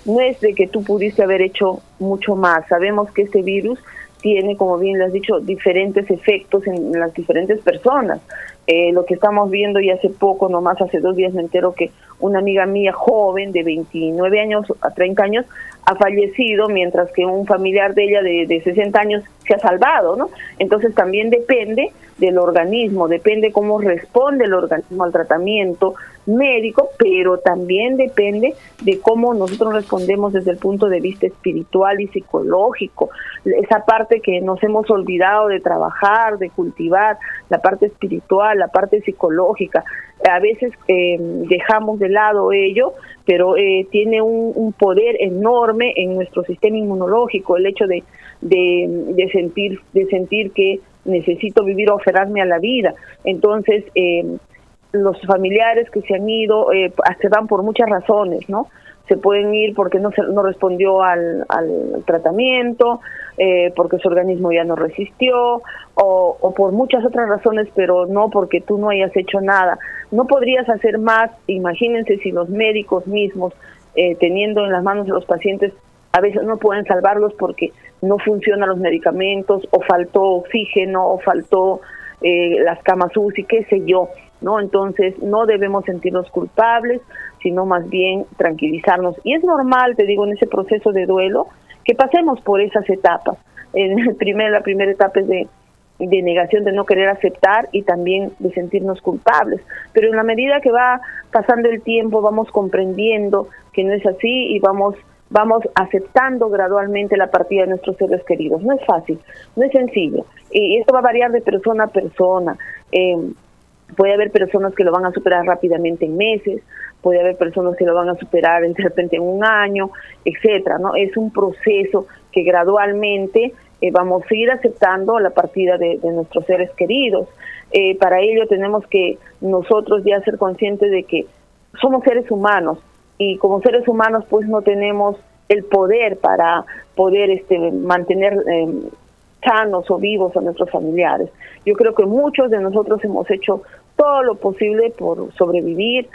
[SPEAKER 14] no es de que tú pudiste haber hecho mucho más. Sabemos que este virus tiene, como bien le has dicho, diferentes efectos en las diferentes personas. Eh, lo que estamos viendo y hace poco, nomás hace dos días me entero que una amiga mía joven de 29 años a 30 años ha fallecido, mientras que un familiar de ella de, de 60 años se ha salvado, ¿no? Entonces también depende del organismo, depende cómo responde el organismo al tratamiento médico, pero también depende de cómo nosotros respondemos desde el punto de vista espiritual y psicológico, esa parte que nos hemos olvidado de trabajar, de cultivar, la parte espiritual, la parte psicológica. A veces eh, dejamos de lado ello, pero eh, tiene un, poder enorme en nuestro sistema inmunológico, el hecho de, de, sentir, de sentir que necesito vivir o aferrarme a la vida. Entonces, eh, los familiares que se han ido eh, se van por muchas razones, ¿no? Se pueden ir porque no, se, no respondió al, al tratamiento, eh, porque su organismo ya no resistió, o, o, por muchas otras razones, pero no porque tú no hayas hecho nada. No podrías hacer más, imagínense si los médicos mismos, eh, teniendo en las manos de los pacientes, a veces no pueden salvarlos porque no funcionan los medicamentos, o faltó oxígeno, o faltó eh, las camas UCI, qué sé yo. ¿no? Entonces no debemos sentirnos culpables, sino más bien tranquilizarnos. Y es normal, te digo, en ese proceso de duelo, que pasemos por esas etapas. En el primer, la primera etapa es de, de negación, de no querer aceptar y también de sentirnos culpables. Pero en la medida que va pasando el tiempo, vamos comprendiendo que no es así y vamos vamos aceptando gradualmente la partida de nuestros seres queridos. No es fácil, no es sencillo. Y esto va a variar de persona a persona. Eh, puede haber personas que lo van a superar rápidamente en meses, puede haber personas que lo van a superar de repente en un año, etcétera, ¿no? Es un proceso que gradualmente eh, vamos a ir aceptando la partida de, nuestros seres queridos. Eh, para ello tenemos que nosotros ya ser conscientes de que somos seres humanos y como seres humanos pues no tenemos el poder para poder este mantener eh, sanos o vivos a nuestros familiares. Yo creo que muchos de nosotros hemos hecho todo lo posible por sobrevivir,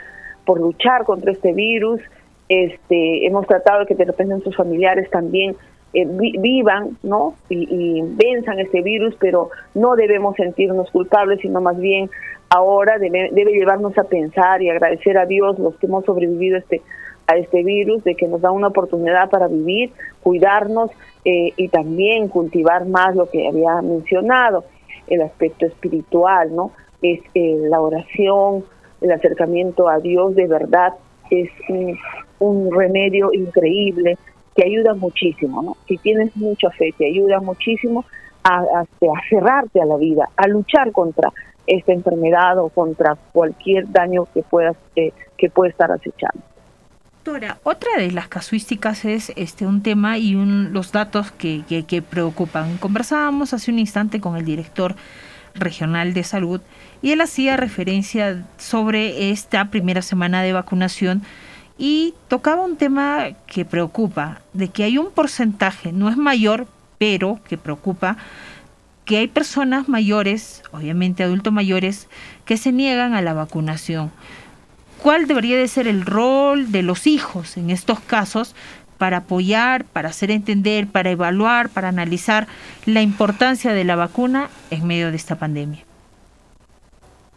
[SPEAKER 14] por luchar contra este virus. Este, hemos tratado de que de repente nuestros familiares también eh, vi vivan, ¿no? Y, y, venzan este virus, pero no debemos sentirnos culpables, sino más bien ahora debe, debe llevarnos a pensar y agradecer a Dios los que hemos sobrevivido este a este virus, de que nos da una oportunidad para vivir, cuidarnos eh, y también cultivar más lo que había mencionado, el aspecto espiritual, ¿no? Es eh, la oración, el acercamiento a Dios de verdad, es un, un remedio increíble que ayuda muchísimo, ¿no? Si tienes mucha fe, te ayuda muchísimo a, a cerrarte a la vida, a luchar contra esta enfermedad o contra cualquier daño que puedas eh, que pueda estar acechando.
[SPEAKER 7] Doctora, otra de las casuísticas es este un tema y los datos que, que, preocupan. Conversábamos hace un instante con el director regional de salud y él hacía referencia sobre esta primera semana de vacunación y tocaba un tema que preocupa, de que hay un porcentaje, no es mayor, pero que preocupa, que hay personas mayores, obviamente adultos mayores, que se niegan a la vacunación. Cuál debería de ser el rol de los hijos en estos casos para apoyar, para hacer entender, para evaluar, para analizar la importancia de la vacuna en medio de esta pandemia.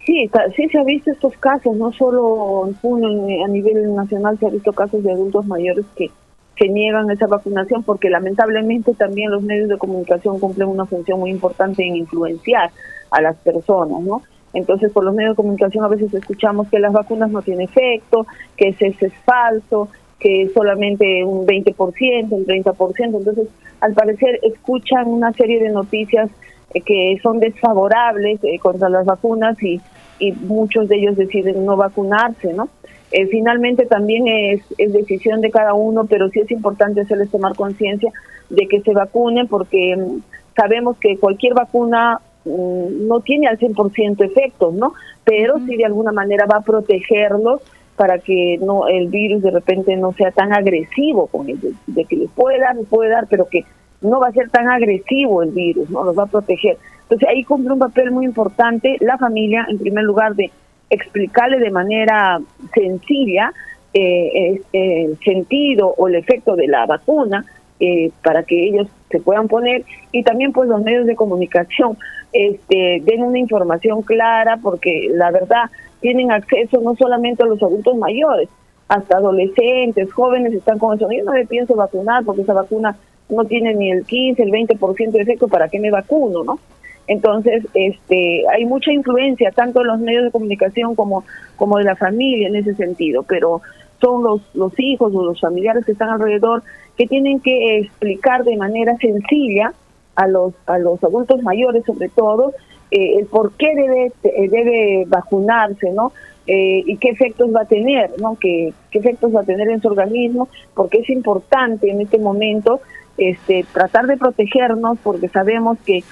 [SPEAKER 14] Sí, sí se ha visto estos casos, no solo en a nivel nacional se ha visto casos de adultos mayores que, que niegan esa vacunación porque lamentablemente también los medios de comunicación cumplen una función muy importante en influenciar a las personas, ¿no? Entonces, por los medios de comunicación a veces escuchamos que las vacunas no tienen efecto, que ese es falso, que solamente un 20%, un 30%. Entonces, al parecer, escuchan una serie de noticias eh, que son desfavorables eh, contra las vacunas y, y muchos de ellos deciden no vacunarse, ¿no? Eh, finalmente también es, es decisión de cada uno, pero sí es importante hacerles tomar conciencia de que se vacunen porque mm, sabemos que cualquier vacuna no tiene al 100% efectos, ¿no? Pero uh -huh. sí de alguna manera va a protegerlos para que no el virus de repente no sea tan agresivo con ellos, de que les puede dar, les puede dar, pero que no va a ser tan agresivo el virus, ¿no? Los va a proteger. Entonces ahí cumple un papel muy importante la familia, en primer lugar, de explicarle de manera sencilla eh, eh, el sentido o el efecto de la vacuna eh, para que ellos se puedan poner y también pues los medios de comunicación este den una información clara porque la verdad tienen acceso no solamente a los adultos mayores, hasta adolescentes, jóvenes están con eso. Yo no me pienso vacunar porque esa vacuna no tiene ni el 15, el 20% de efecto, ¿para qué me vacuno, no? Entonces, este, hay mucha influencia tanto en los medios de comunicación como, como de la familia en ese sentido, pero son los, los hijos o los familiares que están alrededor que tienen que explicar de manera sencilla a los, a los adultos mayores sobre todo eh, el por qué debe, eh, debe vacunarse, ¿no? Eh, y qué efectos va a tener, ¿no? ¿Qué, qué efectos va a tener en su organismo, porque es importante en este momento este, tratar de protegernos porque sabemos que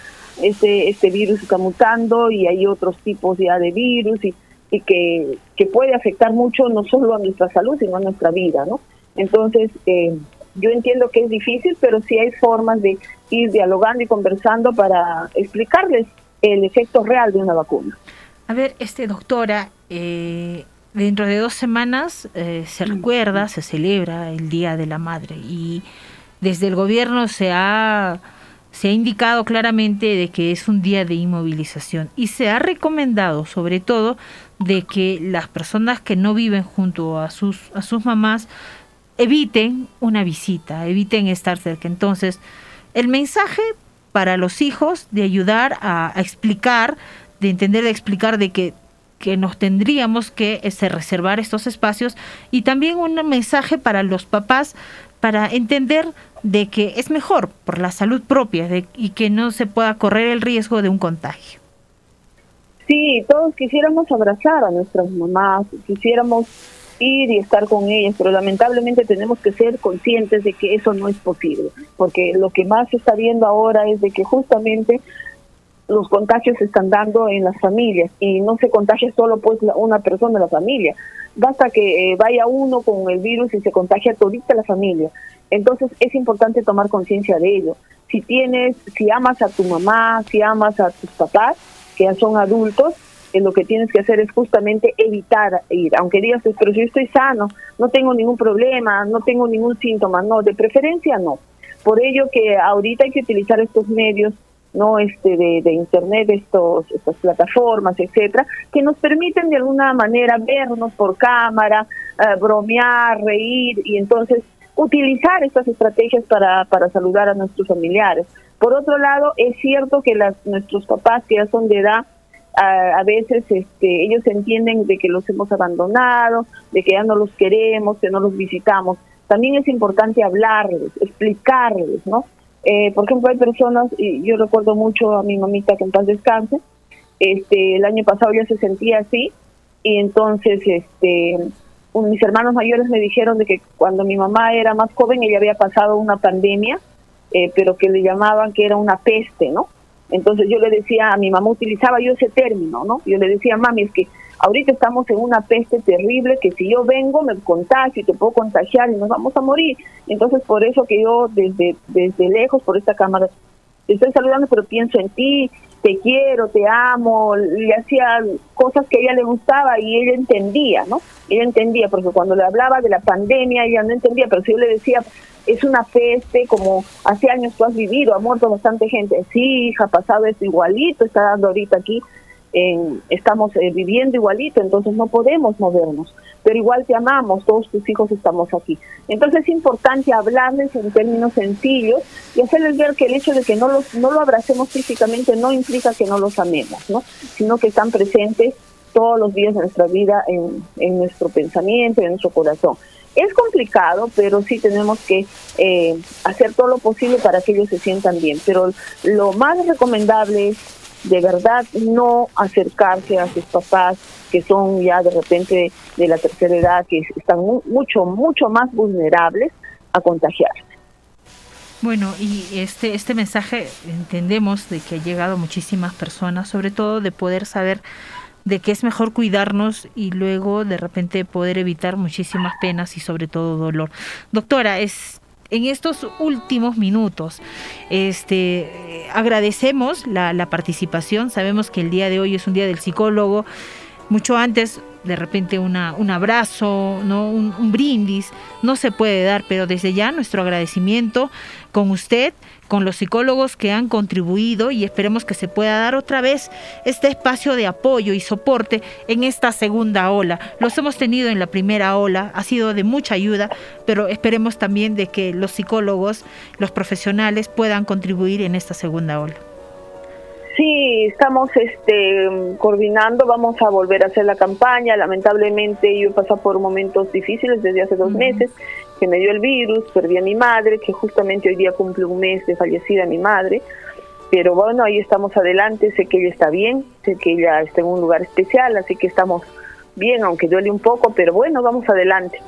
[SPEAKER 14] este, este virus está mutando y hay otros tipos ya de virus y, y que, que puede afectar mucho no solo a nuestra salud, sino a nuestra vida, ¿no? Entonces, eh, yo entiendo que es difícil, pero sí hay formas de ir dialogando y conversando para explicarles el efecto real de una vacuna.
[SPEAKER 7] A ver, este doctora, eh, dentro de dos semanas eh, se recuerda, se celebra el Día de la Madre y desde el gobierno se ha se ha indicado claramente de que es un día de inmovilización y se ha recomendado sobre todo de que las personas que no viven junto a sus a sus mamás eviten una visita, eviten estar cerca. Entonces, el mensaje para los hijos de ayudar a, explicar, de entender, de explicar de que, que nos tendríamos que este, reservar estos espacios y también un mensaje para los papás para entender de que es mejor por la salud propia y que no se pueda correr el riesgo de un contagio.
[SPEAKER 14] Sí, todos quisiéramos abrazar a nuestras mamás, quisiéramos ir y estar con ellas, pero lamentablemente tenemos que ser conscientes de que eso no es posible, porque lo que más se está viendo ahora es de que justamente los contagios se están dando en las familias y no se contagia solo pues una persona de la familia, basta que eh, vaya uno con el virus y se contagia todita la familia. Entonces es importante tomar conciencia de ello. Si tienes, si amas a tu mamá, si amas a tus papás, que ya son adultos, lo que tienes que hacer es justamente evitar ir, aunque digas, pero yo estoy sano, no tengo ningún problema, no tengo ningún síntoma, no, de preferencia no. Por ello que ahorita hay que utilizar estos medios no este de, internet estos estas plataformas etcétera que nos permiten de alguna manera vernos por cámara eh, bromear reír y entonces utilizar estas estrategias para para saludar a nuestros familiares. Por otro lado es cierto que las nuestros papás que ya son de edad a, veces este, ellos entienden de que los hemos abandonado, de que ya no los queremos, que no los visitamos. También es importante hablarles, explicarles, ¿no? Eh, por ejemplo, hay personas, y yo recuerdo mucho a mi mamita que en paz descanse, este, el año pasado ya se sentía así, y entonces este, mis hermanos mayores me dijeron de que cuando mi mamá era más joven ella había pasado una pandemia, eh, pero que le llamaban que era una peste, ¿no? Entonces yo le decía a mi mamá, utilizaba yo ese término, ¿no? Yo le decía, mami, es que ahorita estamos en una peste terrible que si yo vengo me contagio y te puedo contagiar y nos vamos a morir. Entonces por eso que yo desde, desde lejos, por esta cámara, te estoy saludando, pero pienso en ti, te quiero, te amo, le hacía cosas que a ella le gustaba y ella entendía, ¿no? Ella entendía, porque cuando le hablaba de la pandemia ella no entendía, pero si yo le decía, es una peste como hace años tú has vivido, ha muerto bastante gente. Sí, hija, ha pasado esto igualito, está dando ahorita aquí, en, estamos eh, viviendo igualito, entonces no podemos movernos, pero igual te amamos, todos tus hijos estamos aquí. Entonces es importante hablarles en términos sencillos y hacerles ver que el hecho de que no, los, no lo abracemos físicamente no implica que no los amemos, ¿no? sino que están presentes todos los días de nuestra vida en, en nuestro pensamiento, en nuestro corazón. Es complicado, pero sí tenemos que eh, hacer todo lo posible para que ellos se sientan bien. Pero lo más recomendable es de verdad no acercarse a sus papás que son ya de repente de la tercera edad, que están mucho, mucho más vulnerables a contagiarse.
[SPEAKER 7] Bueno, y este, este mensaje entendemos de que ha llegado a muchísimas personas, sobre todo de poder saber de que es mejor cuidarnos y luego de repente poder evitar muchísimas penas y sobre todo dolor. Doctora, es en estos últimos minutos. Este, agradecemos la, la, participación. Sabemos que el día de hoy es un día del psicólogo. Mucho antes de repente una, un abrazo, ¿no? Un, un brindis, no se puede dar, pero desde ya nuestro agradecimiento con usted con los psicólogos que han contribuido y esperemos que se pueda dar otra vez este espacio de apoyo y soporte en esta segunda ola. Los hemos tenido en la primera ola, ha sido de mucha ayuda, pero esperemos también de que los psicólogos, los profesionales puedan contribuir en esta segunda ola.
[SPEAKER 14] Sí, estamos este, coordinando, vamos a volver a hacer la campaña. Lamentablemente yo he pasado por momentos difíciles desde hace dos meses, que me dio el virus, perdí a mi madre, que justamente hoy día cumple un mes de fallecida mi madre. Pero bueno, ahí estamos adelante, sé que ella está bien, sé que ella está en un lugar especial, así que estamos bien, aunque duele un poco, pero bueno, vamos adelante.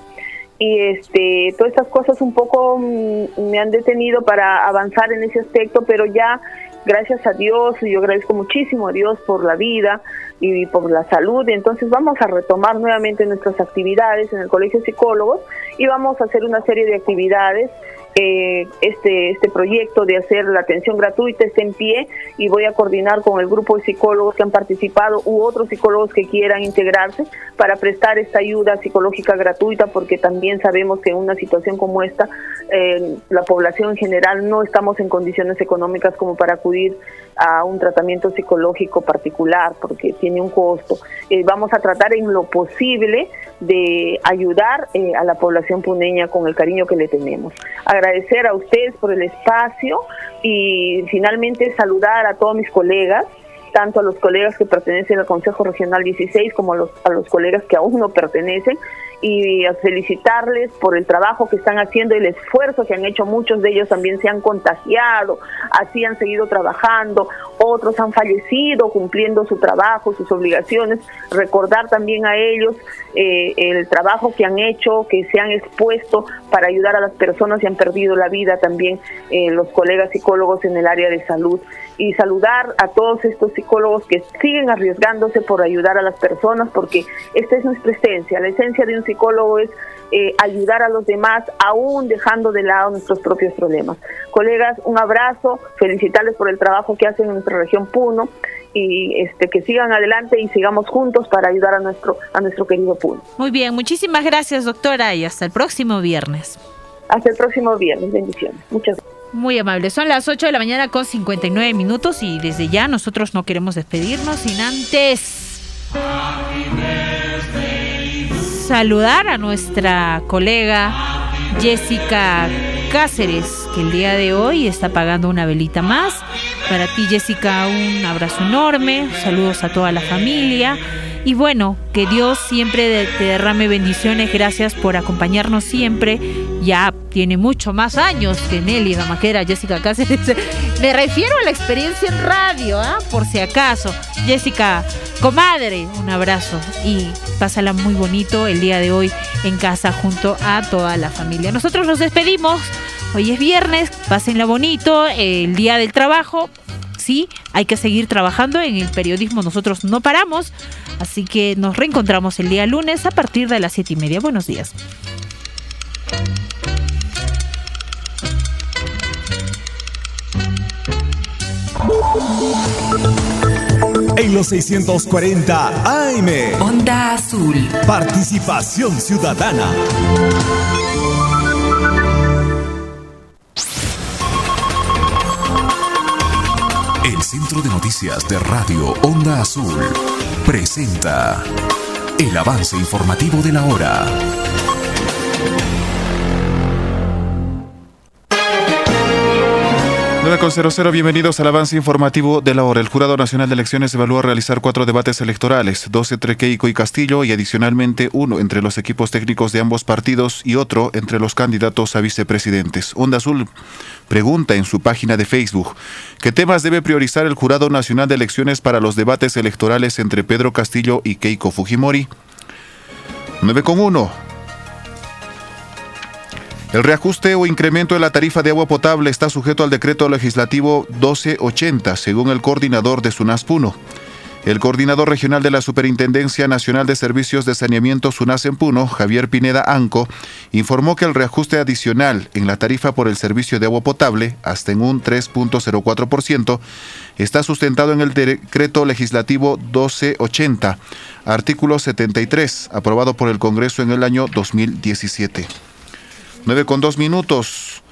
[SPEAKER 14] Y este, todas estas cosas un poco mm, me han detenido para avanzar en ese aspecto, pero ya gracias a Dios, y yo agradezco muchísimo a Dios por la vida y por la salud. Entonces vamos a retomar nuevamente nuestras actividades en el Colegio de Psicólogos y vamos a hacer una serie de actividades eh, este, este proyecto de hacer la atención gratuita está en pie y voy a coordinar con el grupo de psicólogos que han participado u otros psicólogos que quieran integrarse para prestar esta ayuda psicológica gratuita porque también sabemos que en una situación como esta eh, la población en general no estamos en condiciones económicas como para acudir a un tratamiento psicológico particular porque tiene un costo. Eh, vamos a tratar en lo posible de ayudar eh, a la población puneña con el cariño que le tenemos. Agradecer a ustedes por el espacio y finalmente saludar a todos mis colegas tanto a los colegas que pertenecen al Consejo Regional 16 como a los, a los colegas que aún no pertenecen y a felicitarles por el trabajo que están haciendo y el esfuerzo que han hecho. Muchos de ellos también se han contagiado, así han seguido trabajando, otros han fallecido cumpliendo su trabajo, sus obligaciones. Recordar también a ellos eh, el trabajo que han hecho, que se han expuesto para ayudar a las personas y han perdido la vida también eh, los colegas psicólogos en el área de salud. Y saludar a todos estos psicólogos que siguen arriesgándose por ayudar a las personas, porque esta es nuestra esencia. La esencia de un psicólogo es eh, ayudar a los demás, aún dejando de lado nuestros propios problemas. Colegas, un abrazo, felicitarles por el trabajo que hacen en nuestra región Puno y este que sigan adelante y sigamos juntos para ayudar a nuestro a nuestro querido Puno.
[SPEAKER 7] Muy bien, muchísimas gracias doctora y hasta el próximo viernes.
[SPEAKER 14] Hasta el próximo viernes, bendiciones. Muchas gracias.
[SPEAKER 7] Muy amable. Son las 8 de la mañana con 59 minutos y desde ya nosotros no queremos despedirnos sin antes saludar a nuestra colega Jessica Cáceres, que el día de hoy está pagando una velita más. Para ti, Jessica, un abrazo enorme, saludos a toda la familia. Y bueno, que Dios siempre te derrame bendiciones. Gracias por acompañarnos siempre. Ya tiene mucho más años que Nelly Maquera, Jessica Cáceres. <laughs> Me refiero a la experiencia en radio, ¿ah? por si acaso. Jessica, comadre, un abrazo y pásala muy bonito el día de hoy en casa junto a toda la familia. Nosotros nos despedimos. Hoy es viernes, pásenla bonito, el día del trabajo. Sí, hay que seguir trabajando en el periodismo, nosotros no paramos, así que nos reencontramos el día lunes a partir de las siete y media. Buenos días.
[SPEAKER 15] En los 640 AM.
[SPEAKER 1] Onda Azul.
[SPEAKER 15] Participación ciudadana. El Centro de Noticias de Radio Onda Azul presenta el avance informativo de la hora.
[SPEAKER 3] 9.00, bienvenidos al avance informativo de la hora. El Jurado Nacional de Elecciones evalúa realizar cuatro debates electorales, dos entre Keiko y Castillo y adicionalmente uno entre los equipos técnicos de ambos partidos y otro entre los candidatos a vicepresidentes. Onda Azul pregunta en su página de Facebook, ¿qué temas debe priorizar el Jurado Nacional de Elecciones para los debates electorales entre Pedro Castillo y Keiko Fujimori? 9.1. El reajuste o incremento de la tarifa de agua potable está sujeto al decreto legislativo 1280, según el coordinador de SUNASPUNO. El coordinador regional de la Superintendencia Nacional de Servicios de Saneamiento SUNAS en Puno, Javier Pineda Anco, informó que el reajuste adicional en la tarifa por el servicio de agua potable, hasta en un 3.04%, está sustentado en el decreto legislativo 1280, artículo 73, aprobado por el Congreso en el año 2017. 9 con 2 minutos.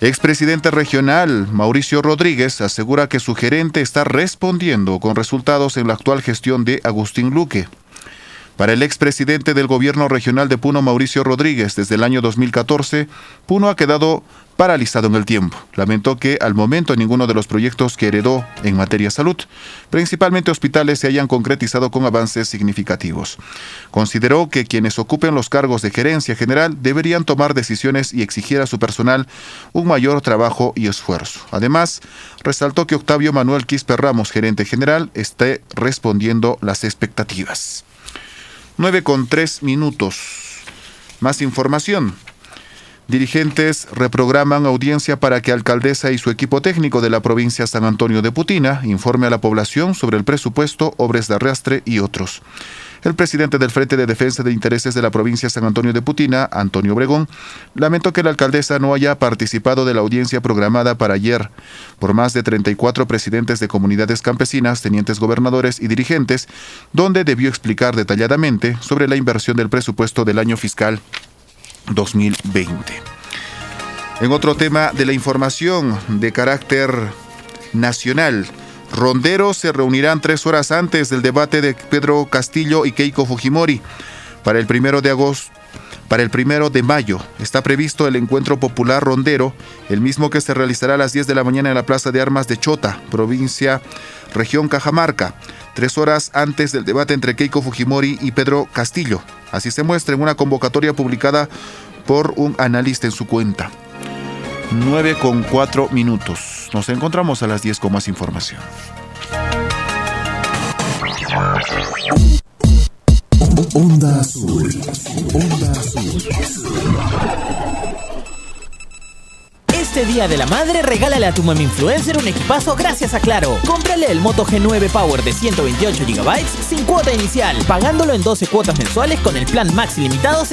[SPEAKER 3] Expresidente regional Mauricio Rodríguez asegura que su gerente está respondiendo con resultados en la actual gestión de Agustín Luque. Para el expresidente del gobierno regional de Puno, Mauricio Rodríguez, desde el año 2014, Puno ha quedado paralizado en el tiempo. Lamentó que al momento ninguno de los proyectos que heredó en materia salud, principalmente hospitales, se hayan concretizado con avances significativos. Consideró que quienes ocupen los cargos de gerencia general deberían tomar decisiones y exigir a su personal un mayor trabajo y esfuerzo. Además, resaltó que Octavio Manuel Quispe Ramos, gerente general, esté respondiendo las expectativas. 9 con 3 minutos. Más información. Dirigentes reprograman audiencia para que alcaldesa y su equipo técnico de la provincia San Antonio de Putina informe a la población sobre el presupuesto, obras de arrastre y otros. El presidente del Frente de Defensa de Intereses de la provincia San Antonio de Putina, Antonio Obregón, lamentó que la alcaldesa no haya participado de la audiencia programada para ayer por más de 34 presidentes de comunidades campesinas, tenientes gobernadores y dirigentes, donde debió explicar detalladamente sobre la inversión del presupuesto del año fiscal 2020. En otro tema de la información de carácter nacional, Ronderos se reunirán tres horas antes del debate de Pedro Castillo y Keiko Fujimori. Para el primero de agosto, para el primero de mayo está previsto el encuentro popular rondero, el mismo que se realizará a las 10 de la mañana en la Plaza de Armas de Chota, provincia, región Cajamarca, tres horas antes del debate entre Keiko Fujimori y Pedro Castillo. Así se muestra en una convocatoria publicada por un analista en su cuenta. 9 con 4 minutos. Nos encontramos a las 10 con más información.
[SPEAKER 15] Onda Azul. Onda Azul.
[SPEAKER 16] Este Día de la Madre, regálale a tu mami influencer un equipazo gracias a Claro. Cómprale el Moto G9 Power de 128 GB sin cuota inicial, pagándolo en 12 cuotas mensuales con el plan Max ilimitado